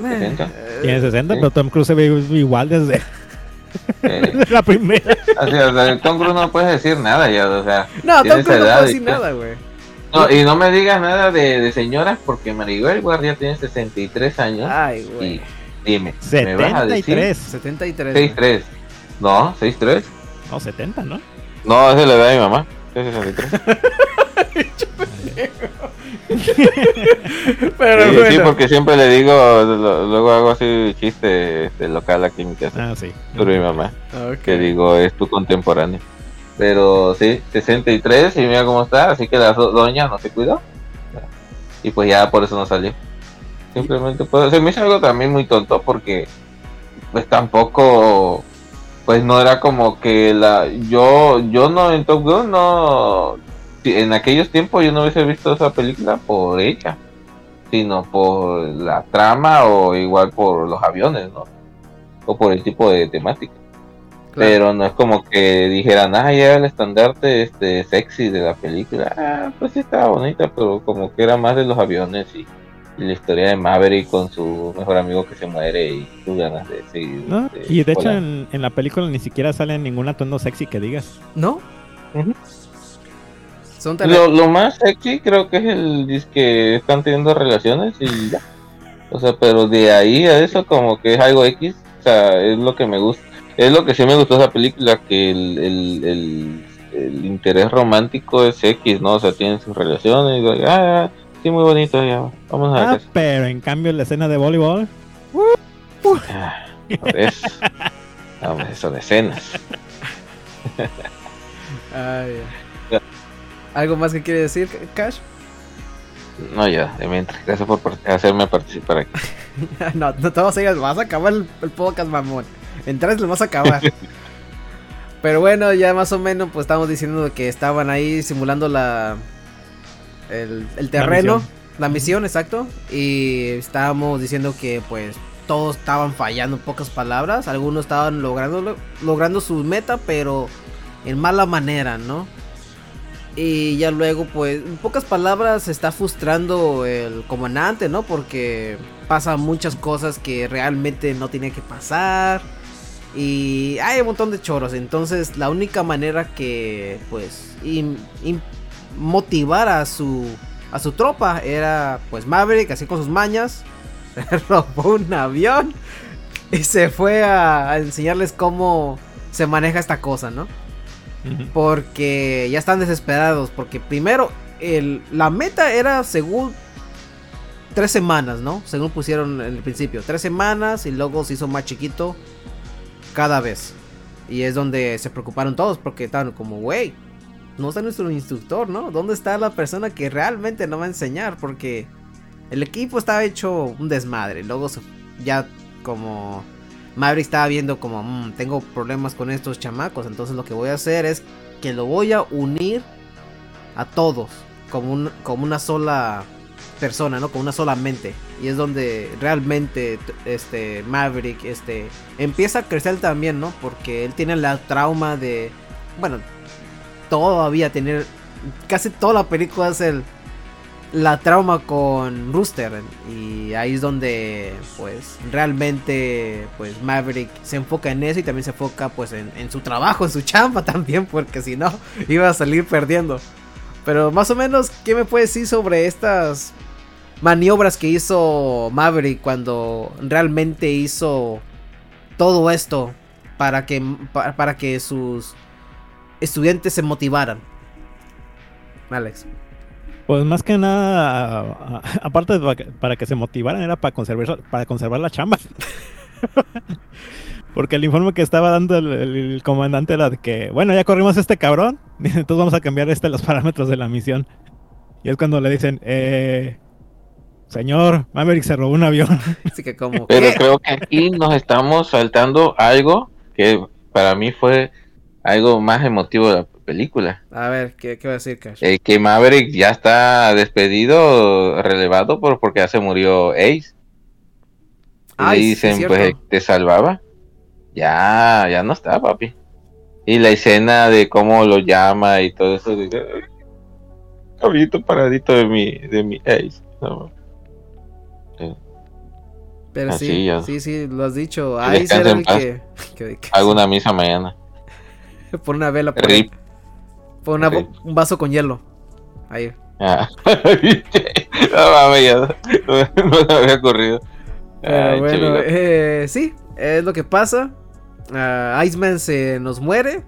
60. eh, Tiene 60, sí. pero Tom Cruise se ve igual desde, Eh, la primera. así, o sea, Tom Cruise no puedes decir nada ya, o sea... No, tampoco esa no y decir pues- nada, güey. No, y no me digas nada de, de señoras porque Maribel Guardia tiene 63 años. Ay, y güey. dime, ¿me vas a decir 73. 73. güey. 6'3"? No, 6'3". No, 70, ¿no? No, esa es la edad de mi mamá. Es 63. Pero sí, bueno. sí, porque siempre le digo, lo- luego hago así chiste este, local aquí en mi casa. Ah, sí. Sobre mi mamá, Ok. que digo, es tu contemporáneo. Pero sí, 63 y mira cómo está, así que la do- doña no se cuidó. Y pues ya por eso no salió. Simplemente pues, se me hizo algo también muy tonto porque pues tampoco pues no era como que la yo yo no en Top Gun no en aquellos tiempos yo no hubiese visto esa película por ella sino por la trama o igual por los aviones no o por el tipo de temática Claro. pero no es como que dijeran ah ya el estandarte este sexy de la película ah, pues sí estaba bonita pero como que era más de los aviones y, y la historia de Maverick con su mejor amigo que se muere y sus ganas de seguir ¿No? este, Y de hecho en, en la película ni siquiera sale ningún atuendo sexy que digas. ¿No? Ujú. Son Lo, lo más sexy creo que es el que están teniendo relaciones y ya. O sea, pero de ahí a eso como que es algo X, o sea, es lo que me gusta. Es lo que sí me gustó de esa película, que el, el, el, el interés romántico es X, ¿no? O sea, tienen sus relaciones y digo, ah, sí, muy bonito, ya, vamos a Ah, casa. pero en cambio la escena de voleibol. Ah, por eso. Hombre, son escenas. Ay. ¿Algo más que quiere decir, Cash? No, ya, de mientras. Gracias por hacerme participar aquí. no, no te vas a ir, vas a acabar el, el podcast, mamón. En tres lo vas a acabar. Pero bueno, ya más o menos, pues estamos diciendo que estaban ahí simulando la. El, el terreno, la misión. exacto. Y estábamos diciendo que, pues, todos estaban fallando en pocas palabras. Algunos estaban logrando, logrando su meta, pero en mala manera, ¿no? Y ya luego, pues, en pocas palabras, se está frustrando el comandante, ¿no? Porque pasan muchas cosas que realmente no tienen que pasar. Y hay un montón de choros. Entonces, la única manera que, pues, im- motivar a su, a su tropa era, pues, Maverick, así con sus mañas. robó un avión y se fue a enseñarles cómo se maneja esta cosa, ¿no? Porque ya están desesperados. Porque primero, la meta era según tres semanas, ¿no? Según pusieron en el principio. Tres semanas y luego se hizo más chiquito cada vez. Y es donde se preocuparon todos porque estaban como, wey, no está nuestro instructor, ¿no? ¿Dónde está la persona que realmente nos va a enseñar? Porque el equipo estaba hecho un desmadre. Luego ya como Maverick estaba viendo como, "Mm, tengo problemas con estos chamacos, entonces lo que voy a hacer es que lo voy a unir a todos como, un- como una sola persona, ¿no? Como una sola mente. Y es donde realmente este Maverick este empieza a crecer también, ¿no? Porque él tiene la trauma de bueno, todavía tener casi toda la película es el la trauma con Rooster y ahí es donde pues realmente pues Maverick se enfoca en eso y también se enfoca pues en, su trabajo, en su chamba también porque si no iba a salir perdiendo. Pero más o menos, ¿qué me puedes decir sobre estas maniobras que hizo Maverick cuando realmente hizo todo esto para que, pa- para que sus estudiantes se motivaran? Alex. Pues más que nada, aparte de pa- para que se motivaran, era para conservar, para conservar la chamba. Porque el informe que estaba dando el, el- el comandante era de que, bueno, ya corrimos a este cabrón, entonces vamos a cambiar este los parámetros de la misión. Y es cuando le dicen, eh, señor, Maverick se robó un avión. Así que como... Pero creo que aquí nos estamos saltando algo que para mí fue algo más emotivo de la película. A ver, ¿qué, qué va a decir Cash? Eh, que Maverick ya está despedido, relevado por porque ya se murió Ace. Y le sí, dicen, pues te salvaba. Ya, ya no está, papi. Y la escena de cómo lo llama y todo eso. "Ay, Caballito paradito de mi, de mi Ace. No, Pero Así sí, ya. sí, sí, lo has dicho. Ahí será el que, que, que- Hago una misa mañana. pon una vela, pon, Rip. Una un vaso con hielo. Ahí. Ah, no mames, ya no, no me había ocurrido. Pero Ay, bueno, chido. eh, sí, es lo que pasa. Ah, Iceman se nos muere.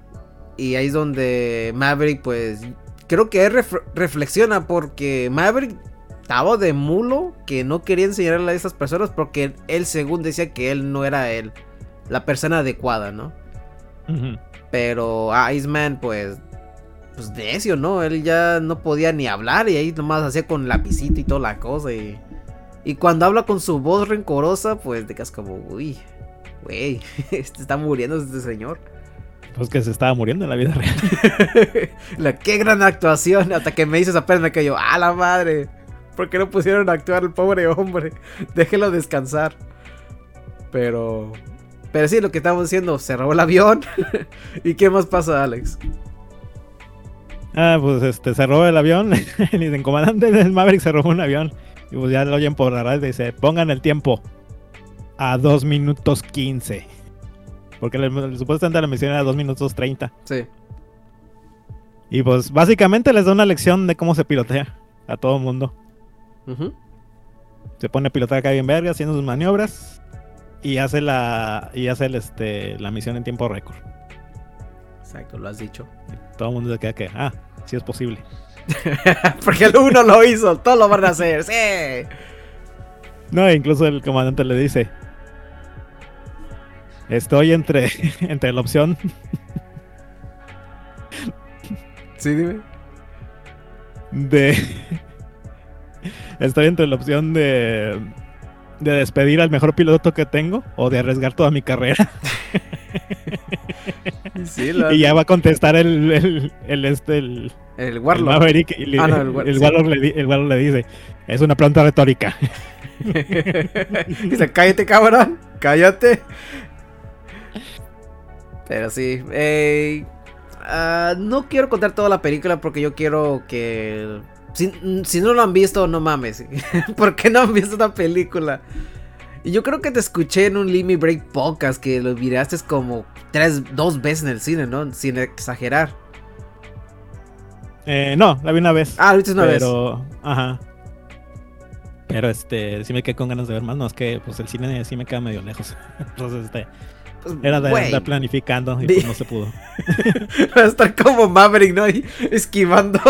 Y ahí es donde Maverick, pues, creo que él ref- reflexiona porque Maverick estaba de mulo que no quería enseñarle a esas personas porque él según decía que él no era él, la persona adecuada, ¿no? Ujú. Pero Iceman, pues, pues necio, ¿no? Él ya no podía ni hablar y ahí nomás hacía con lapicito y toda la cosa. Y, y cuando habla con su voz rencorosa, pues te quedas como, uy, güey, este está muriendo este señor. Pues que se estaba muriendo en la vida real. la qué gran actuación. Hasta que me hizo esa pena que yo, ¡a la madre! ¿Por qué no pusieron a actuar al pobre hombre? Déjelo descansar. Pero. Pero sí, lo que estamos diciendo, se robó el avión. ¿Y qué más pasa, Alex? Ah, pues este, se robó el avión. y el comandante del Maverick se robó un avión. Y pues ya lo oyen por la radio y dice, pongan el tiempo a 2 minutos 15. Porque supuestamente la misión era 2 minutos 30. Sí. Y pues básicamente les da una lección de cómo se pilotea a todo el mundo. Se pone a pilotar acá bien verga, haciendo sus maniobras. Y hace la. Y hace el, este, la misión en tiempo récord. Exacto, lo has dicho. Y todo el mundo se queda que, ah, sí es posible. Porque el uno lo hizo, todos lo van a hacer, sí. No, incluso el comandante le dice. Estoy entre, entre la opción Sí, dime. de. Estoy entre la opción de. De despedir al mejor piloto que tengo o de arriesgar toda mi carrera. Sí, lo Y ya va a contestar el, el, el, este, el, El el Warlock. Maverick. Y le- Ah, no, el War- el sí. Warlock le, el Warlock le dice: Es una pregunta retórica. Dice, cállate, cabrón. Cállate. Pero sí. eh, ah, no quiero contar toda la película porque yo quiero que. Si, si no lo han visto, no mames. ¿Por qué no han visto esta película? Y yo creo que te escuché en un Limit Break podcast que lo miraste como tres, dos veces en el cine, ¿no? Sin exagerar. Eh, no, la vi una vez. Ah, lo viste una vez. pero, ajá. Pero este, sí me quedé con ganas de ver más. No, es que pues el cine sí me queda medio lejos. Entonces, este, Pues, era de güey, andar planificando y pues no se pudo. Va a estar como Maverick, ¿no? Y esquivando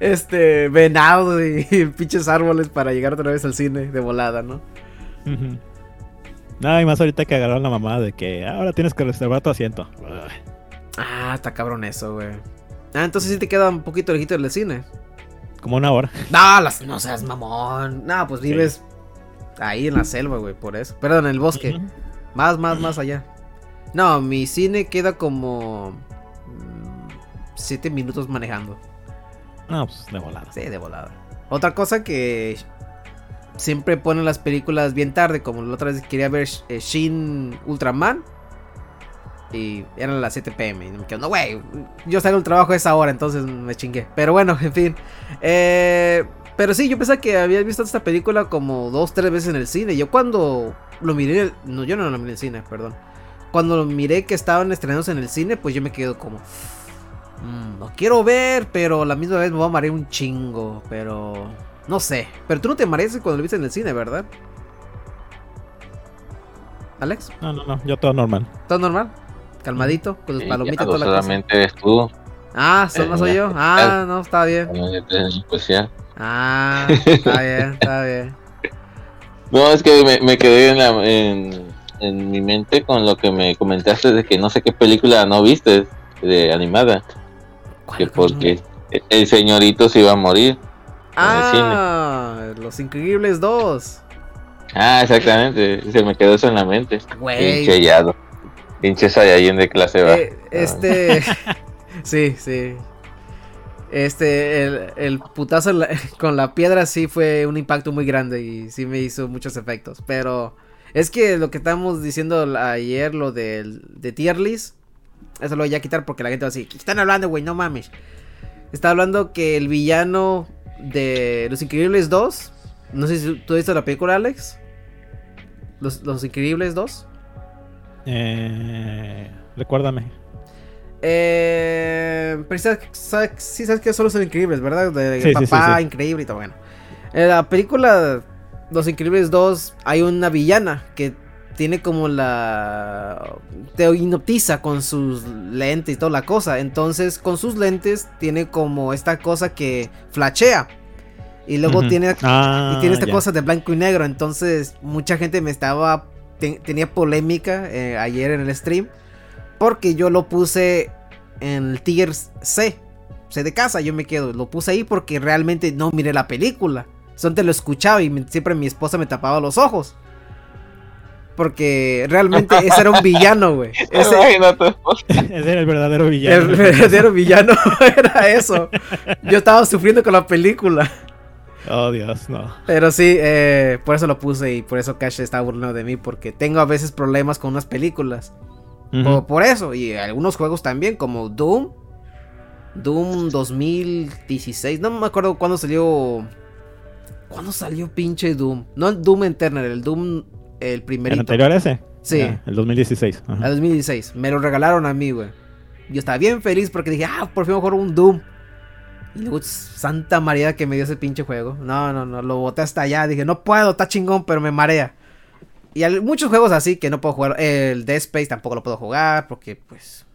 este venado y, pinches árboles para llegar otra vez al cine de volada, ¿no? Ujú. No, y más ahorita que agarraron la mamá de que ahora tienes que reservar tu asiento. Ah, está cabrón eso, güey. Ah, entonces sí te queda un poquito lejito del cine. Como una hora. No, las, no seas mamón. No, pues vives ahí en la selva, güey, por eso. Perdón, en el bosque. Más, más, más allá. No, mi cine queda como... mm, Siete minutos manejando. No, pues de volada. Sí, de volada. Otra cosa que siempre ponen las películas bien tarde, como la otra vez quería ver eh, Shin Ultraman. Y eran las 7 pm. Y me quedo, no, güey, yo salgo del trabajo a esa hora, entonces me chingué. Pero bueno, en fin. Eh, pero sí, yo pensaba que había visto esta película como dos, tres veces en el cine. Yo cuando lo miré, no, yo no lo miré en el cine, perdón. Cuando lo miré que estaban estrenados en el cine, pues yo me quedo como... "Mm, lo quiero ver, pero la misma vez me voy a marear un chingo. Pero... No sé. Pero tú no te mareas cuando lo viste en el cine, ¿verdad? Alex, No, no, no, yo todo normal. ¿todo normal? Calmadito, con tus Sí, palomitas toda la cosa. solamente eres tú, Ah, ¿solo soy yo? Ah, no, está bien. especial. Ah, está bien, está bien. No, es que me, me quedé en, la- en, en mi mente con lo que me comentaste de que no sé qué película no viste de animada. Que ¿Cuál, porque el señorito se iba a morir. Ah, Los Increíbles 2. Ah, exactamente. Se me quedó eso en la mente. Güey. Pinche Yado. Pinche Saiyajin de clase baja. Eh, este. sí, sí. Este, el, el putazo la- con la piedra sí fue un impacto muy grande y sí me hizo muchos efectos. Pero es que lo que estábamos diciendo ayer, lo del de tier list, eso lo voy a quitar porque la gente va a decir: ¿Qué están hablando, güey? No mames. Está hablando que el villano de Los Increíbles 2 No sé si tú has visto la película, Alex. Los, Los Increíbles 2. Eh, recuérdame. Eh, pero sabes, sabes- sí sabes que son los increíbles, ¿verdad? De Sí, papá sí. increíble y todo. Bueno, en la película Los Increíbles 2 hay una villana que tiene como la. Te hipnotiza con sus lentes y toda la cosa. Entonces, con sus lentes tiene como esta cosa que flashea. Y luego Ujú. tiene Ah, y tiene esta cosa de blanco y negro. Entonces, mucha gente me estaba. te- tenía polémica eh, ayer en el stream. Porque yo lo puse en el tier C. C de casa, yo me quedo. Lo puse ahí porque realmente no miré la película. Solo te lo escuchaba y me- siempre mi esposa me tapaba los ojos. Porque realmente ese era un villano, güey. Ese. Ese era el verdadero villano. el verdadero villano era eso. Yo estaba sufriendo con la película. Oh, Dios, no. Pero sí, eh, por eso lo puse y por eso Cash está burlando de mí, porque tengo a veces problemas con unas películas. Ujú. Por, por eso, y algunos juegos también, como Doom. Doom 2016, no me acuerdo cuándo salió. ¿Cuándo salió pinche Doom? No el Doom Eternal, el Doom, el ¿El primerito. anterior a ese? Sí. El 2016. ajá. El 2016. Me lo regalaron a mí, güey. Yo estaba bien feliz porque dije, ah, por fin jugar un Doom. Y luego, santa María que me dio ese pinche juego. No, no, no, lo boté hasta allá. Dije, no puedo, está chingón, pero me marea. Y hay muchos juegos así que no puedo jugar. El Dead Space tampoco lo puedo jugar porque, pues,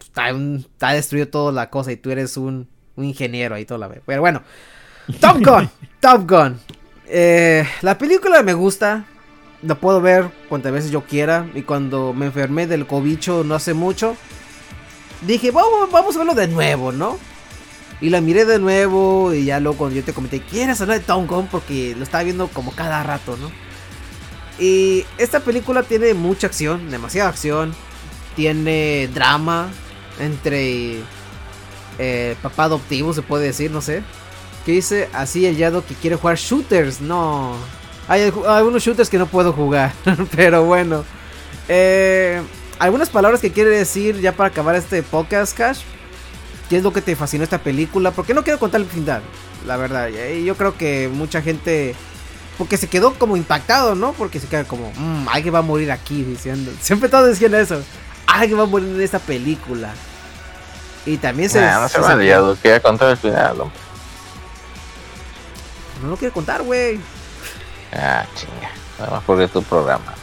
está, un- está destruido toda la cosa y tú eres un, un ingeniero ahí toda la vez. Pero bueno, Top Gun, Top Gun. Eh, la película me gusta. La puedo ver cuantas veces yo quiera. Y cuando me enfermé del cobicho no hace mucho, dije, vamos, vamos a verlo de nuevo, ¿no? Y la miré de nuevo. Y ya luego cuando yo te comenté, ¿quieres hablar de Top Gun? Porque lo estaba viendo como cada rato, ¿no? Y esta película tiene mucha acción, demasiada acción. Tiene drama entre eh, papá adoptivo, se puede decir, no sé. Que dice así el Yado que quiere jugar shooters. No. Hay algu- algunos shooters que no puedo jugar. pero bueno. Eh, algunas palabras que quiere decir ya para acabar este podcast, Cash. ¿Qué es lo que te fascinó esta película? Porque no quiero contar el final, la verdad. Yo creo que mucha gente. Porque se quedó como impactado, ¿no? Porque se queda como, mmm, alguien va a morir aquí, diciendo. Siempre todos decían eso. Alguien va a morir en esta película. Y también se. Nah, no se se- me ha liado, quería contar el final, hombre. No lo quiero contar, güey. Ah, chinga. Nada más porque es tu programa.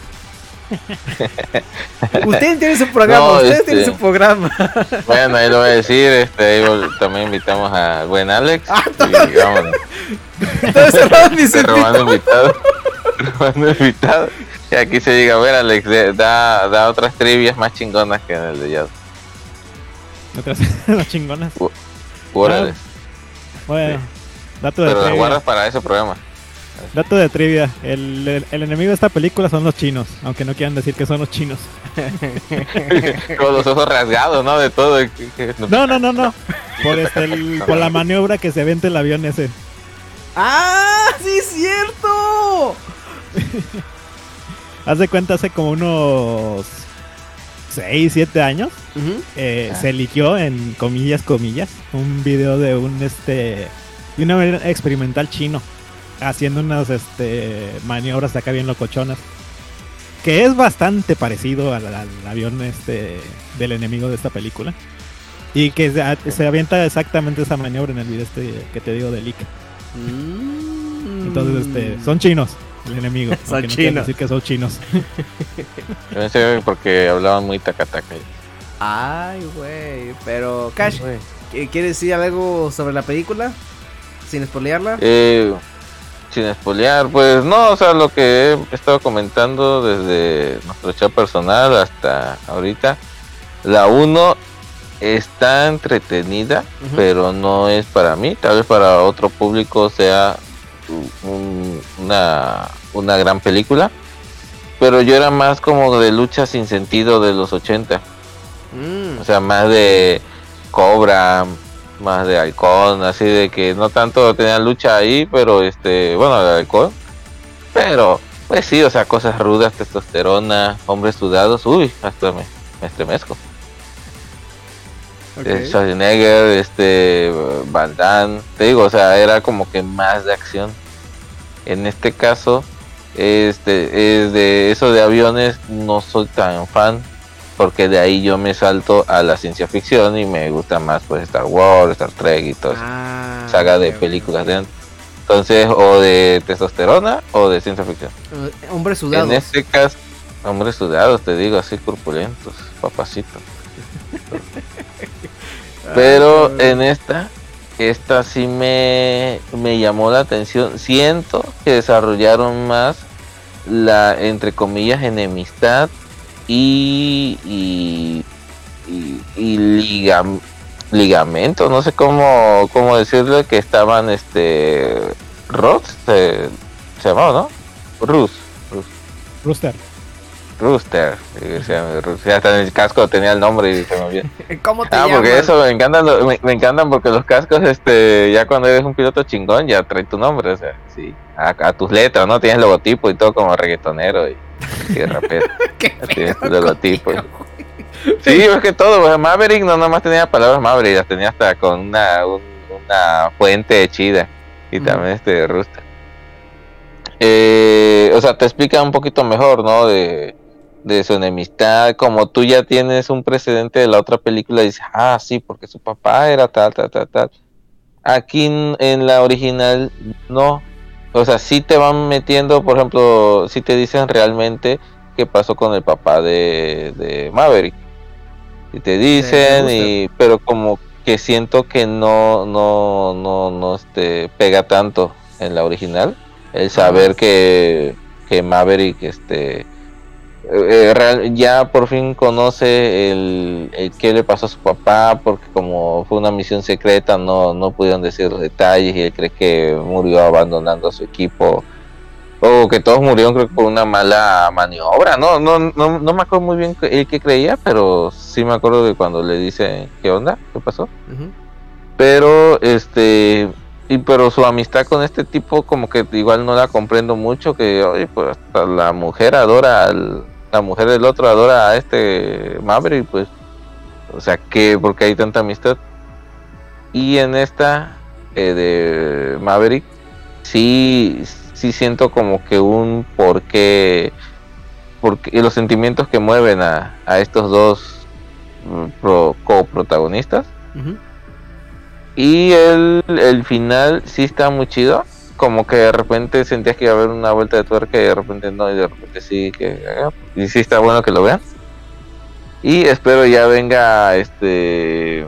Ustedes tienen su programa, No, ustedes este- tienen su programa. Bueno, ahí lo voy a decir, este, también invitamos a buen Alex. Ah, y vámonos. Robando invitado. robando invitado. Y aquí se llega a ver, Alex, da, da otras trivias más chingonas que en el de Yado. Otras las chingonas. Órale. Bueno, dato de Pero las guardas para ese programa. Dato de trivia. El, el- el enemigo de esta película son los chinos. Aunque no quieran decir que son los chinos. Con los ojos rasgados, ¿no? De todo. No, no, no, no. Por, este, el- por la maniobra que se vende el avión ese. ¡Ah! ¡Sí es cierto! Haz de cuenta, hace como unos 6, 7 años. Eh, Ah. se liqueó en comillas, comillas, un video de un este de una manera experimental chino haciendo unas este maniobras acá bien locochonas que es bastante parecido al, al avión este del enemigo de esta película y que se, se avienta exactamente esa maniobra en el video este que te digo de leak Mm. entonces este son chinos el enemigo Son no quieren chinos. decir que son chinos porque hablaban muy tacataca. Ay, güey. Pero, Cash, ¿qu- ¿quieres decir algo sobre la película? Sin spoilearla. Eh, sin espolear, pues no, o sea, lo que he estado comentando desde nuestro chat personal hasta ahorita, la 1 está entretenida, pero no es para mí, tal vez para otro público sea un- una, una gran película, pero yo era más como de lucha sin sentido de los 80. Mm. O sea, más de Cobra, más de Halcón, así de que no tanto tenía lucha ahí, pero este, bueno, el Halcón. Pero, pues sí, o sea, cosas rudas, testosterona, hombres sudados, uy, hasta me, me estremezco. Eh, Schwarzenegger, este, Van Damme, te digo, o sea, era como que más de acción. En este caso, este, es de eso de aviones no soy tan fan porque de ahí yo me salto a la ciencia ficción y me gusta más pues Star Wars, Star Trek y todo eso. Ah, saga de películas de entonces o de testosterona o de ciencia ficción. Eh, Hombres sudados. En este caso, hombres sudados, te digo, así corpulentos, papacitos. Pero Ah, en esta, esta sí me, me llamó la atención. Siento que desarrollaron más la, entre comillas, enemistad y, y, y, y ligam- ligamento, no sé cómo, cómo decirlo, que estaban, este, Roth, se, se llamaba, ¿no? Rus, Rus. Rooster. Rooster, se llama Rooster. hasta en el casco tenía el nombre y se me olvidó. ¿Cómo te Ah, porque eso me encantan, lo- me, me encantan porque los cascos, este, ya cuando eres un piloto chingón, ya trae tu nombre, o sea, sí, a, a tus letras, ¿no? Tienes logotipo y todo como reggaetonero y, y rapero. ¿Qué tu pedo logotipo. Sí, es que todo, pues, Maverick no nomás tenía palabras Maverick, las tenía hasta con una, un- una fuente chida y también este Rooster. Eh, o sea, te explica un poquito mejor, ¿no? De, de su enemistad, como tú ya tienes un precedente de la otra película, dices, ah, sí, porque su papá era tal, tal, tal, tal. Aquí en la original, no. O sea, sí te van metiendo, por ejemplo, sí te dicen realmente qué pasó con el papá de, de Maverick. Y te dicen, y, pero como que siento que no, no, no, no este, pega tanto en la original. El saber que, que Maverick, este, eh, eh, real- ya por fin conoce el, el qué le pasó a su papá, porque como fue una misión secreta, no, no pudieron decir los detalles y él cree que murió abandonando a su equipo. O que todos murieron creo que por una mala maniobra, no, no, no, no me acuerdo muy bien el que creía, pero sí me acuerdo de cuando le dicen qué onda, qué pasó pero este y pero su amistad con este tipo como que igual no la comprendo mucho que oye pues hasta la mujer adora al la mujer del otro adora a este Maverick pues o sea que porque hay tanta amistad y en esta eh, de Maverick sí sí siento como que un porqué porque los sentimientos que mueven a, a estos dos mm, pro- coprotagonistas. Y el, el final sí está muy chido. Como que de repente sentías que iba a haber una vuelta de tuerca y de repente no, y de repente sí que ah, y sí está bueno que lo vean. Y espero ya venga este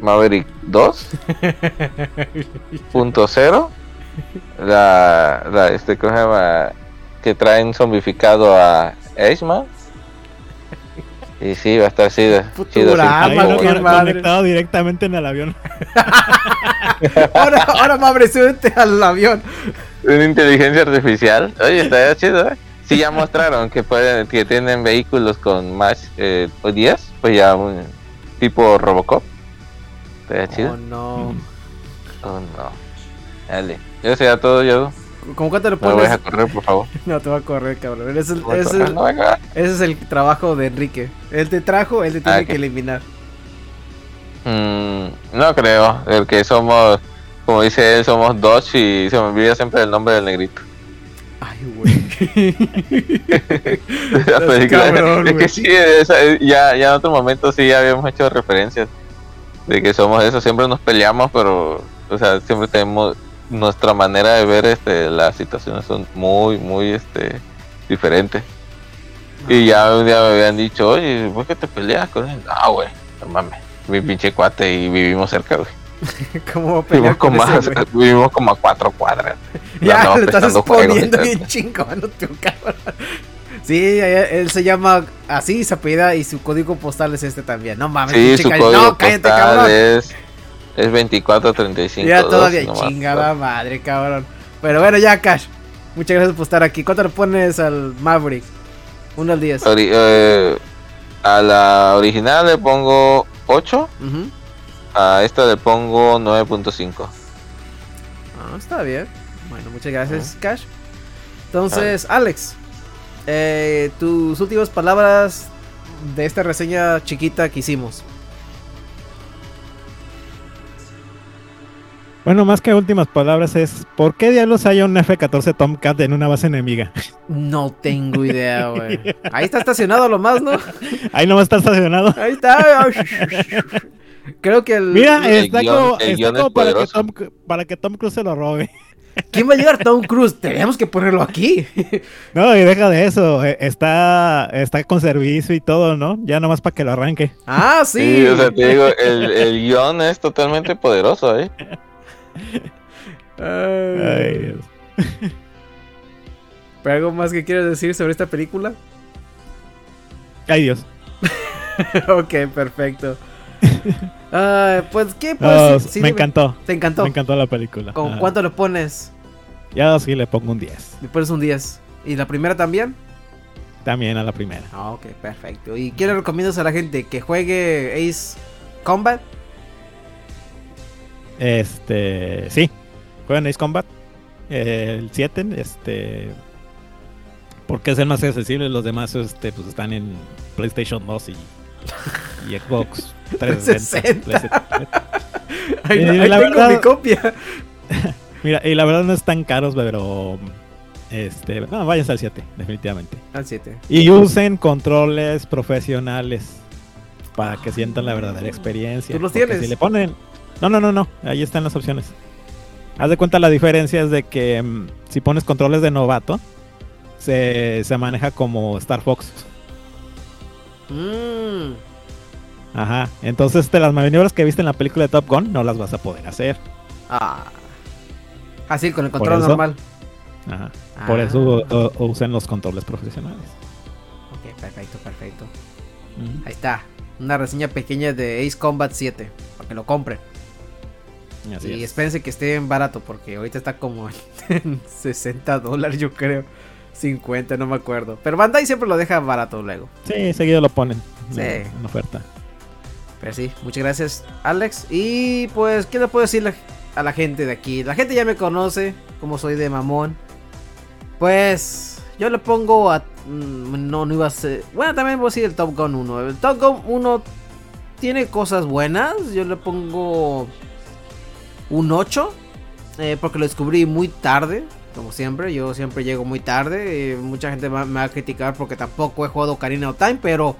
Maverick 2.0. la, la este ¿cómo se llama? que traen zombificado a Ashman. Y sí, va a estar chido. chido, madre. conectado directamente en el avión. Ahora, ahora Mabre, súbete al avión. Una inteligencia artificial. Oye, estaría chido, ¿eh? Sí, ya mostraron que pueden, que tienen vehículos con más eh, 10, pues ya un tipo Robocop. Estaría Oh, chido. no. Oh, no. Dale. Yo sea todo, yo. ¿Cómo cuánto le No pones? vayas a correr, por favor. No te va a correr, cabrón. Ese es, el- No ese no ese es trabajo de Enrique. Él te trajo, él te tiene Ah, que eliminar. Mm, no creo, porque somos, como dice él, somos Dodge y se me olvida siempre el nombre del negrito. Ay, güey. Es que sí, esa- ya, ya en otro momento sí ya habíamos hecho referencias de que somos eso, siempre nos peleamos, pero, o sea, siempre tenemos nuestra manera de ver este las situaciones son muy, muy este diferentes. Y ya un día me habían dicho, oye, ¿por qué te peleas con él? No, güey, no mames, mi pinche cuate y vivimos cerca, güey. ¿Cómo pelear Vivimos, con como ese, a- vivimos como a cuatro cuadras. Ya, le estás exponiendo bien chingón, tu cabrón. Sí, él él se llama así, se apellida y su código postal es este también. No mames, Sí, pinche su ca- código No, cállate, cabrón. es, es 2435. Ya todavía chingada madre, cabrón. Pero bueno, ya, Cash. Muchas gracias por estar aquí. ¿Cuánto le pones al Maverick? Uno al 10. Ori- eh, a la original le pongo 8, Ujú. a esta le pongo 9.5. Ah, está bien. Bueno, muchas gracias, Cash. Entonces, Alex, eh, tus últimas palabras de esta reseña chiquita que hicimos. Bueno, más que últimas palabras es, ¿por qué diablos hay un F-14 Tomcat en una base enemiga? No tengo idea, güey. Ahí está estacionado lo más, ¿no? Ahí nomás está estacionado. Ahí está. Creo que el... Mira, El está guión- como, el está guion es como para, que. Tom, para que Tom Cruise se lo robe. ¿Quién va a llegar Tom Cruise? Tenemos que ponerlo aquí. No, y deja de eso, eh, está, está con servicio y todo, ¿no? Ya nomás para que lo arranque. Ah, Sí, sí. o sea, te digo, el, el guion es totalmente poderoso, ¿eh? Ay. Dios. ¿Pero algo más que quieres decir sobre esta película? Ay, Dios. ok, perfecto. Ay, pues, ¿qué? Pues, Ah, sí, me encantó, ¿Te encantó? me encantó la película. ¿Con cuánto le pones? Ya sí le pongo un 10. Le pones un 10. ¿Y la primera también? También a la primera. Ah, ok, perfecto. ¿Y qué le recomiendas a la gente? ¿Que juegue Ace Combat? Este, sí. Juegan Ace Combat. eh, el 7, este. Porque es el más accesible. Los demás este, pues están en PlayStation 2 y, y Xbox 360. 360. PlayStation. Ahí, ahí la tengo verdad- mi copia. Mira, y la verdad no están caros, pero. Este, no, váyanse al 7, definitivamente. Al 7. Y usen controles profesionales para que sientan la verdadera experiencia. ¿Tú los tienes? Si le ponen. No, no, no, no. Ahí están las opciones. Haz de cuenta la diferencia es de que mm, si pones controles de novato, se, se maneja como Star Fox. Mmm. Ajá. Entonces, de las maniobras que viste en la película de Top Gun, no las vas a poder hacer. Ah. Así con el control eso- normal. Ajá. Por Ah. eso o- o- usen los controles profesionales. Ok, perfecto, perfecto. Ahí está. Una reseña pequeña de Ace Combat 7. Para que lo compren. Así y es. espérense que esté barato. Porque ahorita está como en 60 dólares, yo creo. 50, no me acuerdo. Pero Bandai siempre lo deja barato luego. Sí, seguido lo ponen. Sí. En oferta. Pero sí, muchas gracias, Alex. Y pues, ¿qué le puedo decir a la gente de aquí? La gente ya me conoce, como soy de mamón. Pues, yo le pongo a. mm, No, no iba a ser. Bueno, también voy a decir el Top Gun 1. El Top Gun 1 tiene cosas buenas. Yo le pongo un 8. eh, porque lo descubrí muy tarde. Como siempre, yo siempre llego muy tarde. eh, mucha gente va- me va a criticar porque tampoco he jugado Karina of Time, pero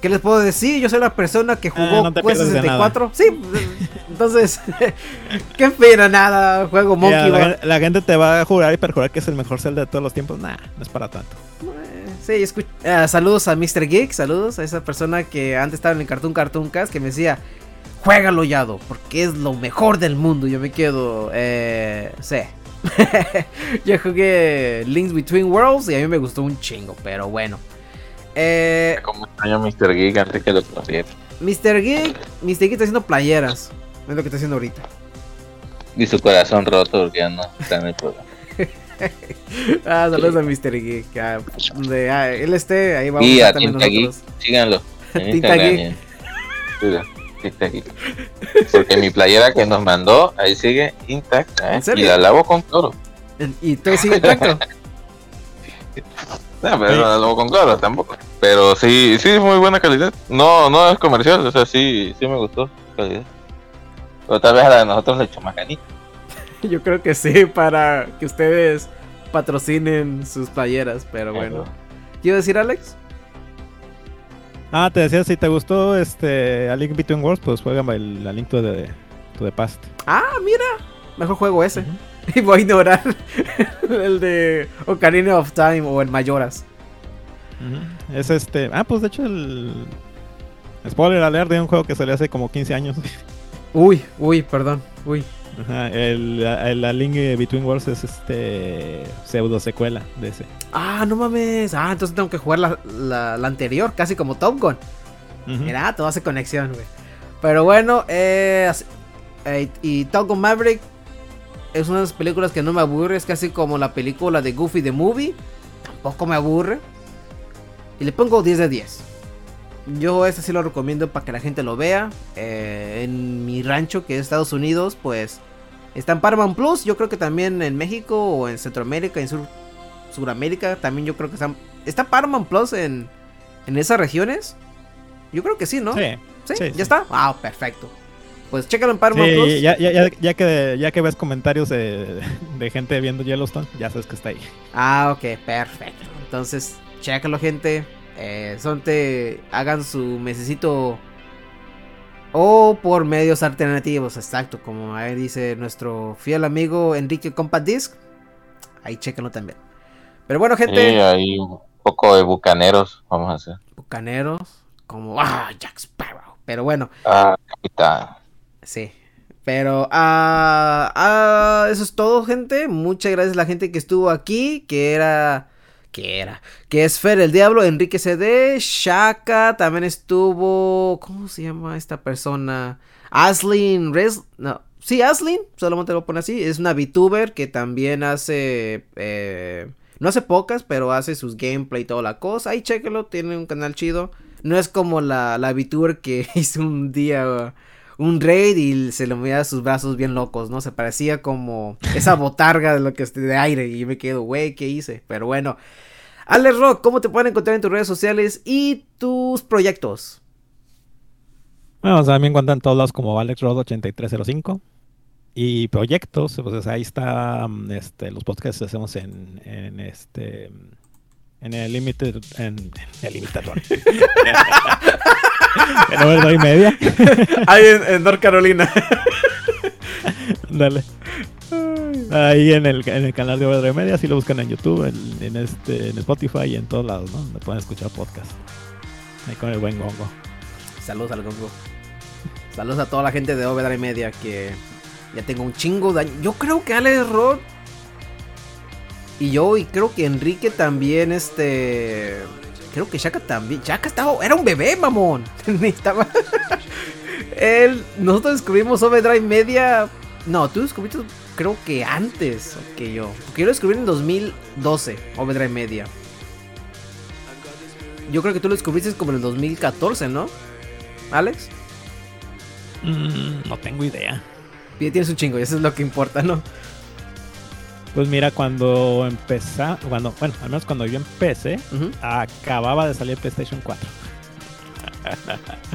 ¿qué les puedo decir? Yo soy la persona que jugó no Quest pierdes de 64. Sí, entonces, qué pena, nada. Juego Monkey la, gente te va a jurar y perjurar que es el mejor Zelda de todos los tiempos. Nah, no es para tanto. Eh, Sí, escu- ah, saludos a Mr. Geek, saludos a esa persona que antes estaba en el Cartoon Cartoon Cast que me decía, juégalo Yado, porque es lo mejor del mundo. Yo me quedo, eh, sí. Yo jugué Links Between Worlds y a mí me gustó un chingo, pero bueno. Eh, Como extraño Mr. Geek antes que lo conociera. Mr. Geek, Mr. Geek está haciendo playeras. Es lo que está haciendo ahorita. Y su corazón roto porque ya no está en el programa. Ah, saludos a Mr. Geek. ah, donde ah, él esté, ahí vamos Y a a Tinta Geek, síganlo. En Tinta. Geek. Porque mi playera que nos mandó, ahí sigue intacta. ¿eh? ¿En serio? Y la lavo con cloro. Y todo sigue intacto. No, pero Sí. no la lavo con cloro tampoco. Pero sí, sí, muy buena calidad. No, no es comercial, o sea, sí, sí me gustó calidad. Pero tal vez a la de nosotros le echo más ganito. Yo creo que sí, para que ustedes patrocinen sus playeras, pero bueno. ¿Quiero decir, Alex? Ah, te decía, si te gustó este A Link Between Worlds, pues juega el, la Link to the, to the Past. Ah, mira, mejor juego ese. Y voy a ignorar el de Ocarina of Time o el Mayoras. Es este. Ah, pues de hecho el. Spoiler alert de un juego que salió hace como 15 años. Uy, uy, perdón, uy. Ajá, el, el A Link Between Worlds es este. pseudo secuela de ese. Ah, no mames. Ah, entonces tengo que jugar la, la- la anterior, casi como Top Gun. Ujú. Mira, todo hace conexión, güey. Pero bueno, eh, eh, y Top Gun Maverick es una de las películas que no me aburre. Es casi como la película de Goofy the Movie. Tampoco me aburre. Y le pongo 10 de 10. Yo este sí lo recomiendo para que la gente lo vea. Eh, en mi rancho, que es Estados Unidos, pues está en Paramount Plus. Yo creo que también en México o en Centroamérica, en Sur, Suramérica, también yo creo que están. ¿Está Paramount Plus en, en esas regiones? Yo creo que sí, ¿no? Sí, ¿Sí? Sí, ¿Ya sí. está? Ah, perfecto. pues chécalo en Paramount Sí, Plus. ya, ya, ya, ya que, ya que ves comentarios de, de gente viendo Yellowstone, ya sabes que está ahí. Ah, ok, perfecto. Entonces, chécalo, gente. Eh, son te hagan su mesecito o por medios alternativos, exacto, como ahí dice nuestro fiel amigo Enrique Compadisc. Ahí chéquenlo también. Pero bueno, Sí, gente, hay un poco de bucaneros, vamos a hacer. bucaneros, como ah, Jack Sparrow. Pero bueno, Ah, capitán. Sí. Pero ah, ah, eso es todo, gente. Muchas gracias a la gente que estuvo aquí. Que era. Que era. Que es Fer el Diablo, Enrique CD, Shaka. También estuvo. ¿Cómo se llama esta persona? Aslin Res. No. Sí, Aslin. Solamente lo pone así. Es una VTuber que también hace. eh, no hace pocas, pero hace sus gameplay y toda la cosa. Ahí chéquenlo. Tiene un canal chido. No es como la, la VTuber que hizo un día un raid y se le movía sus brazos bien locos, ¿no? Se parecía como esa botarga de lo que de aire y yo me quedo, güey, ¿qué hice? Pero bueno. Alex Rock, ¿cómo te pueden encontrar en tus redes sociales y tus proyectos? Bueno, o sea, me encuentran todos lados como AlexRod8305. Y proyectos, pues ahí está mm, este, los podcasts que hacemos en, en este en el Limited en, en el Limitador. en Overdrive Media. Ahí en, North Carolina. Dale. Ahí en el, en el canal de Overdrive Media, si lo buscan en YouTube, en, en este, en Spotify y en todos lados, ¿no? Donde pueden escuchar podcast. Ahí con el buen gongo. Saludos al Gongo. Saludos a toda la gente de Overdrive Media que ya tengo un chingo de años. Yo creo que Alex Rock y yo y creo que Enrique también este creo que Shaka también. Shaka estaba era un bebé, mamón. Estaba Él nosotros descubrimos Overdrive Media. No, tú descubriste creo que antes que yo. Porque yo lo descubrí en 2012, Overdrive Media. Yo creo que tú lo descubriste como en el 2014, ¿no? Alex. Mm, no tengo idea. Tienes un chingo y eso es lo que importa, ¿no? Pues mira, cuando empezó, cuando, bueno, al menos cuando yo empecé, acababa de salir PlayStation 4.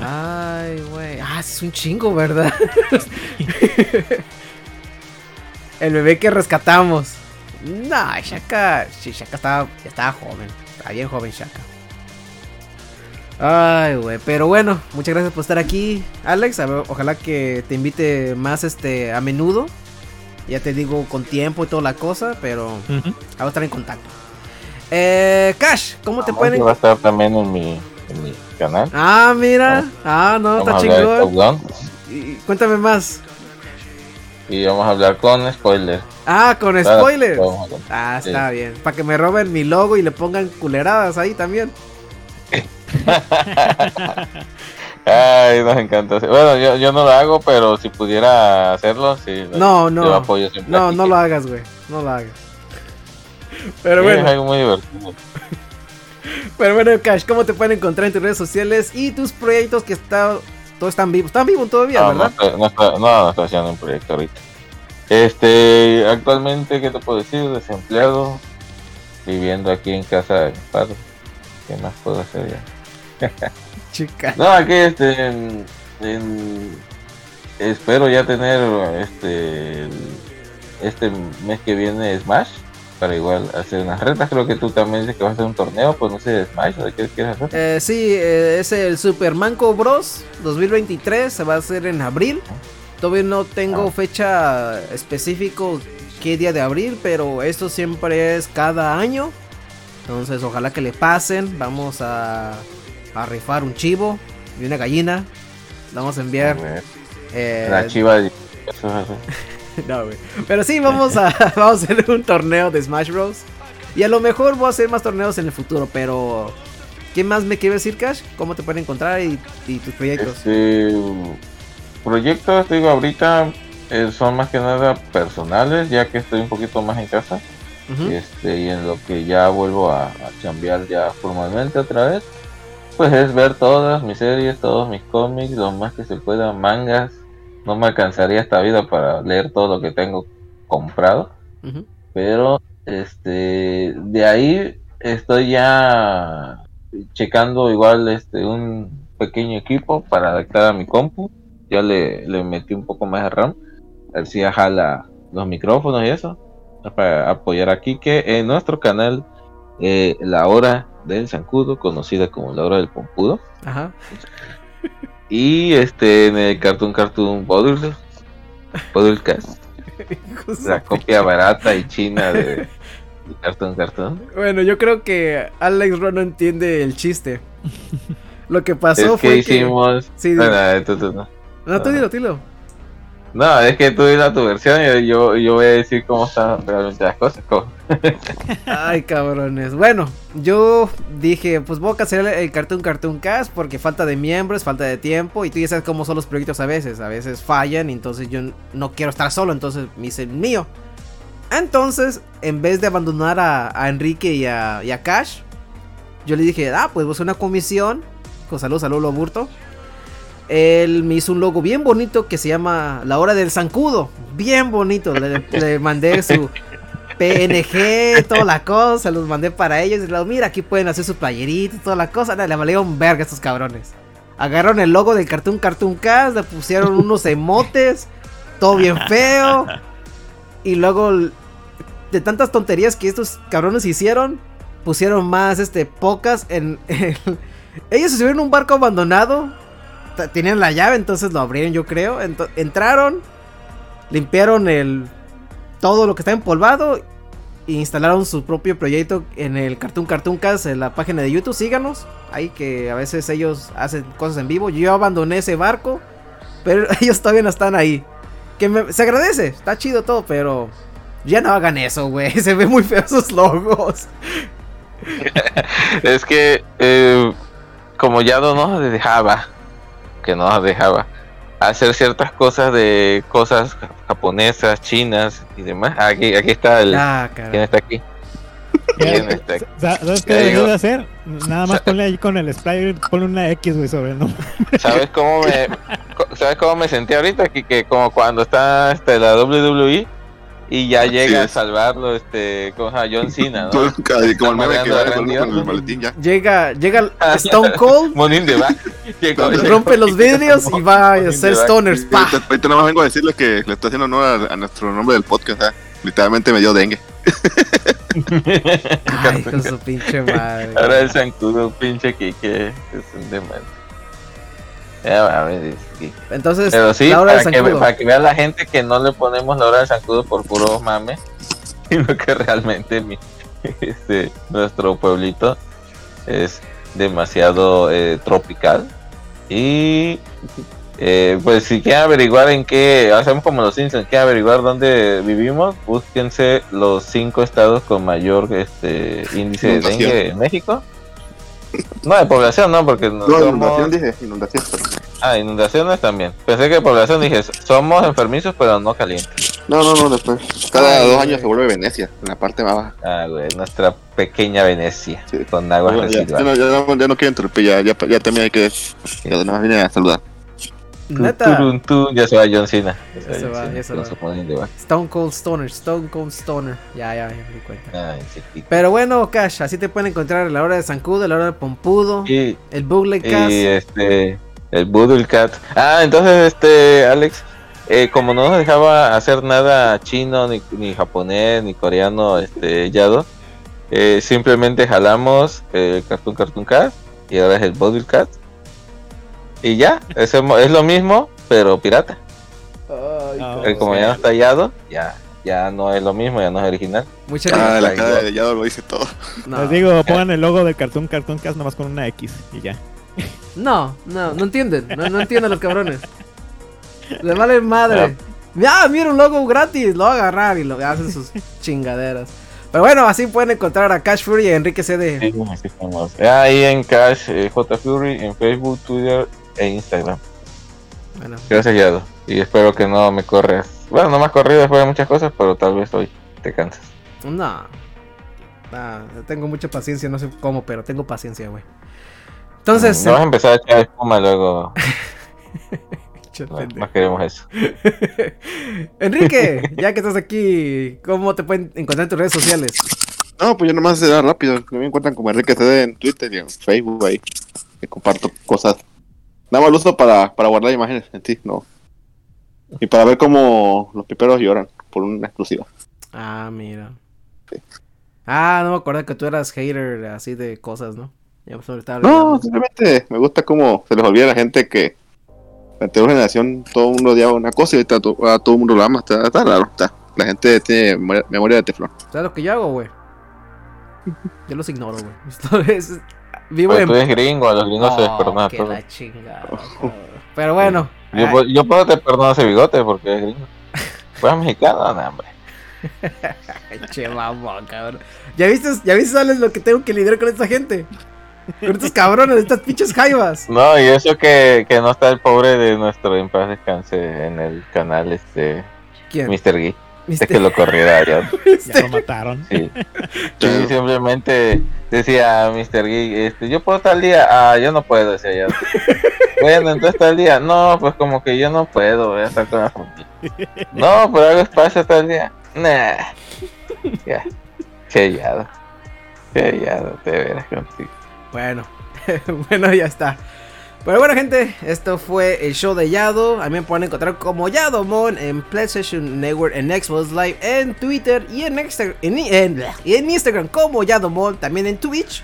Ay, güey. Ah, es un chingo, ¿verdad? El bebé que rescatamos. No, Shaka. Sí, Shaka estaba, estaba joven. Estaba bien joven, Shaka. Ay, güey. Pero bueno, muchas gracias por estar aquí, Alex. A ver, ojalá que te invite más este a menudo. Ya te digo con tiempo y toda la cosa, pero vamos a estar en contacto. Eh, Cash, ¿cómo te Vamos, pueden Va a estar también en mi, en mi canal. Ah, mira. Ah, no, Vamos está chingón. Y- Cuéntame más. y vamos a hablar con spoilers. Ah, con spoilers. Ah, Sí. está bien. Para que me roben mi logo y le pongan culeradas ahí también. Ay, nos encanta. hacer- Bueno, yo, yo no lo hago, pero si pudiera hacerlo, sí. No, Yo no. apoyo siempre. No, no lo hagas, güey. No lo hagas. Pero Sí, bueno, Es algo muy divertido. pero bueno, Cash, ¿cómo te pueden encontrar en tus redes sociales y tus proyectos que está, todos están vivos? Están vivos todavía, No, no, ¿verdad? no, estoy- no, no estoy haciendo un proyecto ahorita. Este, actualmente, ¿qué te puedo decir? Desempleado, viviendo aquí en casa de mi padre. ¿Qué más puedo hacer ya? Chica. No, aquí este, en- en- espero ya tener este, este mes que viene Smash para igual hacer unas retas. Creo que tú también dices que vas a hacer un torneo, pues no sé de Smash o de qué quieres hacer. Eh, sí, eh, es el Super Manco Bros 2023. Se va a hacer en abril. Todavía no tengo Ah. fecha específico qué día de abril, pero esto siempre es cada año. Entonces, ojalá que le pasen. Vamos a, a rifar un chivo y una gallina. Vamos a enviar. eh, La chiva de- no, güey. Pero sí, vamos a, vamos a hacer un torneo de Smash Bros. Y a lo mejor voy a hacer más torneos en el futuro, pero... ¿Qué más me quiere decir, Cash? ¿Cómo te pueden encontrar y, y tus proyectos? Este, proyectos, digo, ahorita eh, son más que nada personales, ya que estoy un poquito más en casa. Ujú. este, y en lo que ya vuelvo a, a chambear ya formalmente otra vez, pues es ver todas mis series, todos mis cómics, lo más que se pueda, mangas. No me alcanzaría esta vida para leer todo lo que tengo comprado, Ujú. pero este, de ahí estoy ya checando igual este un pequeño equipo para adaptar a mi compu ya le, le metí un poco más de RAM. A ver si jala los micrófonos y eso. Para apoyar a Kike en nuestro canal eh, La Hora del Zancudo, conocida como La Hora del Pompudo. Ajá. Y este en el Cartoon Cartoon Bodul, Bodulcast, la copia barata y china de, Cartoon Cartoon. Bueno, yo creo que Alex Ron no entiende el chiste. Lo que pasó Es que fue hicimos. Sí, Bueno, tú- tú- no. que... No, tú dilo, dilo. No, es que tú dices tu versión y yo, yo voy a decir cómo están realmente las cosas. Ay, cabrones. Bueno, yo dije, pues voy a cancelar el Cartoon Cartoon Cast porque falta de miembros, falta de tiempo. Y tú ya sabes cómo son los proyectos a veces. A veces fallan entonces yo no quiero estar solo, entonces me hice el mío. Entonces, en vez de abandonar a, a Enrique y a, y a Cash, yo le dije, ah, pues a hacer una comisión. Con salud, salud, lo burto. Él me hizo un logo bien bonito que se llama La Hora del Zancudo. Bien bonito. Le, le mandé su PNG, toda la cosa. Los mandé para ellos. Y luego, mira, aquí pueden hacer su playerita y toda la cosa. Le valieron verga estos cabrones. Agarraron el logo del Cartoon Cartoon Cast. Le pusieron unos emotes. Todo bien feo. Y luego, de tantas tonterías que estos cabrones hicieron, pusieron más este pocas en. en- ellos se subieron a un barco abandonado. Tenían la llave, entonces lo abrieron, yo creo. Entraron, limpiaron el todo lo que está empolvado e instalaron su propio proyecto en el Cartoon Cartoon Cast en la página de YouTube. Síganos, ahí que a veces ellos hacen cosas en vivo. Yo abandoné ese barco, pero ellos todavía no están ahí. Que se agradece, está chido todo, pero ya no hagan eso, güey. Se ven muy feos esos logos. Es que, eh, como ya no nos dejaba, que no nos dejaba hacer ciertas cosas de cosas japonesas, chinas y demás. Aquí, aquí está el. Ah, ¿Quién está aquí? ¿Quién está aquí? Sa- ¿Sabes qué Ya deberías digo. de hacer? Nada más ponle ahí con el spray, ponle una X, güey, sobre el nombre. ¿Sabes cómo me, ¿sabes cómo me sentí ahorita? Aquí que como cuando está este, la WWE y ya llega a salvarlo este con a John Cena, ¿no? Como el meme que va con, el maletín ya. Llega, llega Stone Cold, rompe los vidrios y va a hacer stoners. Ahorita, ahorita nada más vengo a decirle que le estoy haciendo honor a, a nuestro nombre del podcast. ¿ah? Literalmente me dio dengue. Ay, con su pinche madre. Ahora el zancudo, pinche Kike, es un demonio. Ya mames, es Entonces, Pero sí, la hora del para que, para que vea la gente que no le ponemos la hora del zancudo por puro mame, sino que realmente mi, este, nuestro pueblito es demasiado eh, tropical. Y eh, pues si quieren averiguar en qué, hacemos como los Simpsons, quieren averiguar dónde vivimos, búsquense los cinco estados con mayor este índice de dengue en México. No, de población no, porque no, No, somos- inundación dije, inundación. Ah, inundaciones también. Pensé que población dije, somos enfermizos pero no calientes. No, no, no, después. Cada Ay, dos años se vuelve Venecia, en la parte más baja. Ah, güey, nuestra pequeña Venecia Sí. con aguas Bueno, ya, ya no, ya, no, ya no quiero interrumpir, ya, ya, ya también hay que. Ya nada más vine a saludar. Neta. Turun, tun, ya se va John Cena. Ya se va, John ya se va. Stone Cold Stoner, Stone Cold Stoner. Ya, ya, ya me di cuenta. Ay. Pero bueno, Cash, así te pueden encontrar la hora de Zancudo, la hora de Pompudo, Y, el Bootleg y Cast. este, el Voodoo Cat. Ah, entonces, este, Alex, eh, como no nos dejaba hacer nada chino, ni, ni japonés, ni coreano, este, Yado, eh, simplemente jalamos el Cartoon Cartoon Cat y ahora es el Voodoo Cat. Y ya, es, el- es lo mismo, pero pirata. Ay, Ah, Eh, como ya no está Yado, ya, ya no es lo mismo, ya no es original. Muchas Ah, gracias. la cara de Yado lo dice todo. No, Les digo, pongan el logo del Cartoon Cartoon Cast nomás con una X y ya. No, no, no entienden. No, no entienden los cabrones. Le vale madre. Ya, mira un logo gratis. Lo va a agarrar y lo hacen sus chingaderas. Pero bueno, así pueden encontrar a Cash Fury y a Enrique CD. Sí, así estamos. Ahí en Cash, eh, J Fury, en Facebook, Twitter e Instagram. Bueno. Y espero que no me corras. Bueno, no me has corrido después de muchas cosas, pero tal vez hoy te cansas. no. Nah, tengo mucha paciencia, no sé cómo, pero tengo paciencia, güey. Entonces, no vas a empezar a echar espuma luego. No, pendejo. más queremos eso. Enrique, ya que estás aquí, ¿cómo te pueden encontrar en tus redes sociales? No, pues yo nomás será rápido. Me encuentran como Enrique CD en Twitter y en Facebook ahí. Que comparto cosas Nada más lo uso para, para guardar imágenes en ti, no. Y para ver cómo los piperos lloran por una exclusiva. Ah, mira. Ah, no me acuerdo que tú eras hater así de cosas, ¿no? Ya pues, No, simplemente me gusta cómo se les olvida a la gente que la anterior generación todo el mundo odiaba una cosa y ahorita to- a todo el mundo lo ama. Está, está raro, está. La gente tiene memoria, memoria de teflón. ¿Sabes lo que yo hago, güey? Yo los ignoro, güey. Esto es- Vivo Pues en... tú eres gringo, a los gringos se les perdona que todo. la chingada. cabrón. Pero bueno. Yo, puedo- yo puedo te perdono ese bigote porque es gringo. Fuera mexicano, no, hombre. che, mamón, cabrón. ¿Ya viste, ¿Ya viste, Alex, lo que tengo que lidiar con esta gente? Con estos cabrones, estas pinches jaivas. No, y eso que, que no está el pobre de nuestro en paz descanse en el canal este ¿Quién? Mr. Gui. Es Mister- que lo corriera ya. Ya lo mataron. Sí. Sí, simplemente decía Mr. Gui, este, yo puedo tal día, ah, yo no puedo, decía ya. bueno, entonces tal día, no, pues como que yo no puedo, voy a estar con la familia. No, pero hago espacio tal día. Nah. Ya. Chellado. Chellado, te verás contigo. Bueno, bueno, ya está. Pero bueno, gente, esto fue el show de Yado. A mí me pueden encontrar como Yadomon en PlayStation Network, en Xbox Live, en Twitter y en, Instagram como Yadomon. También en Twitch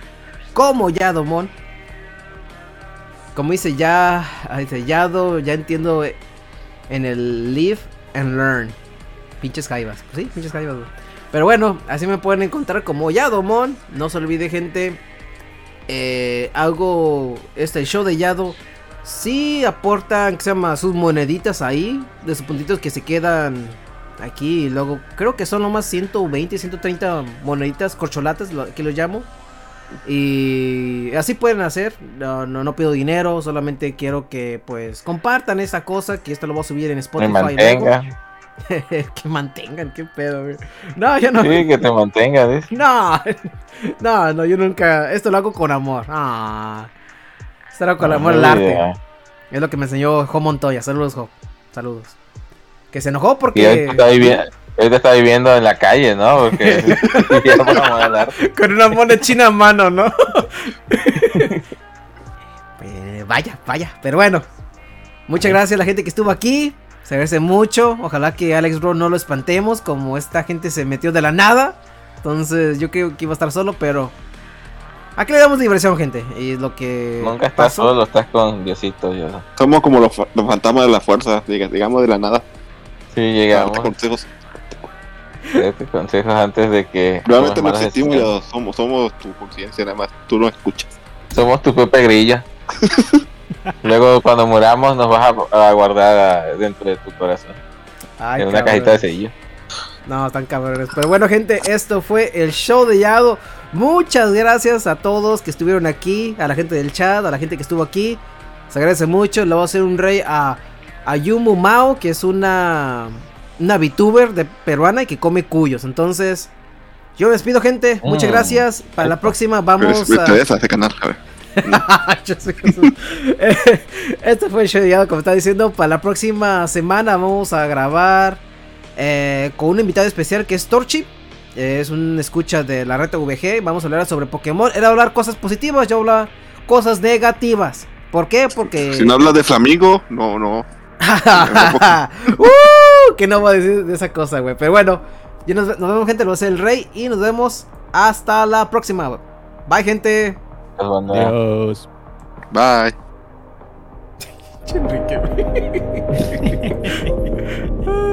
como Yadomon. Como dice ya, ah, dice Yado, ya entiendo eh, en el Live and Learn. Pinches jaivas. Sí, pinches güey. Pero bueno, así me pueden encontrar como Yadomon. No se olvide, gente. Eh, hago este show de Yado. Sí aportan, que se llama, sus moneditas ahí. De sus puntitos que se quedan aquí. Y luego, creo que son nomás 120, 130 moneditas, corcholatas, lo, que lo llamo. Y así pueden hacer. No, no, no pido dinero, solamente quiero que pues compartan esa cosa. Que esto lo voy a subir en Me Spotify. mantenga. que mantengan, qué pedo, güey. No, yo no. Sí, que te mantenga, dice. No, no, no, yo nunca. Esto lo hago con amor. Ah, esto lo hago con amor al Ah, arte. Es lo que me enseñó Jo Montoya. Saludos, Jo. Saludos. Que se enojó Y él porque. está, viviendo, él está viviendo en la calle, ¿no? Porque con una mona china a mano, ¿no? Vaya, vaya. Pero bueno. Muchas gracias a la gente que estuvo aquí. Se agradece mucho. Ojalá que Alex Bro no lo espantemos. Como esta gente se metió de la nada. Entonces yo creo que iba a estar solo, pero. Aquí le damos diversión, gente. Y lo que. Nunca estás pasó. solo, estás con Diosito. Yo. Somos como los, los fantasmas de la fuerza, diga- digamos de la nada. Sí, llegamos. consejos. Consejos antes de que. Realmente no existimos, somos, somos tu conciencia, nada más. Tú no escuchas. Somos tu Pepe Grilla. Luego, cuando muramos, nos vas a, a guardar dentro de tu corazón. Ay, en una cabrón. cajita de sello. No, están cabrones. Pero bueno, gente, esto fue el show de Yado. Muchas gracias a todos que estuvieron aquí, a la gente del chat, a la gente que estuvo aquí. Se agradece mucho. Le voy a hacer un rey a, a Yumu Mao, que es una, una VTuber de peruana y que come cuyos. Entonces, yo me despido, gente. Muchas Mm. gracias. Para la próxima vamos a. interesa ese canal, a ver. Yo soy Jesús. Este fue el show de como estaba diciendo. Para la próxima semana vamos a grabar eh, con un invitado especial que es Torchi. Eh, es un escucha de la red VG. Vamos a hablar sobre Pokémon. Era hablar cosas positivas, yo hablar cosas negativas. ¿Por qué? Porque. Si no hablas de Flamingo, no, no. ¡Uh! que no voy a decir de esa cosa, güey. Pero bueno, ya nos, nos vemos, gente. Lo hace el rey. Y nos vemos hasta la próxima. Bye, gente. Pues, bueno, Dios. Bye. Enrique, güey.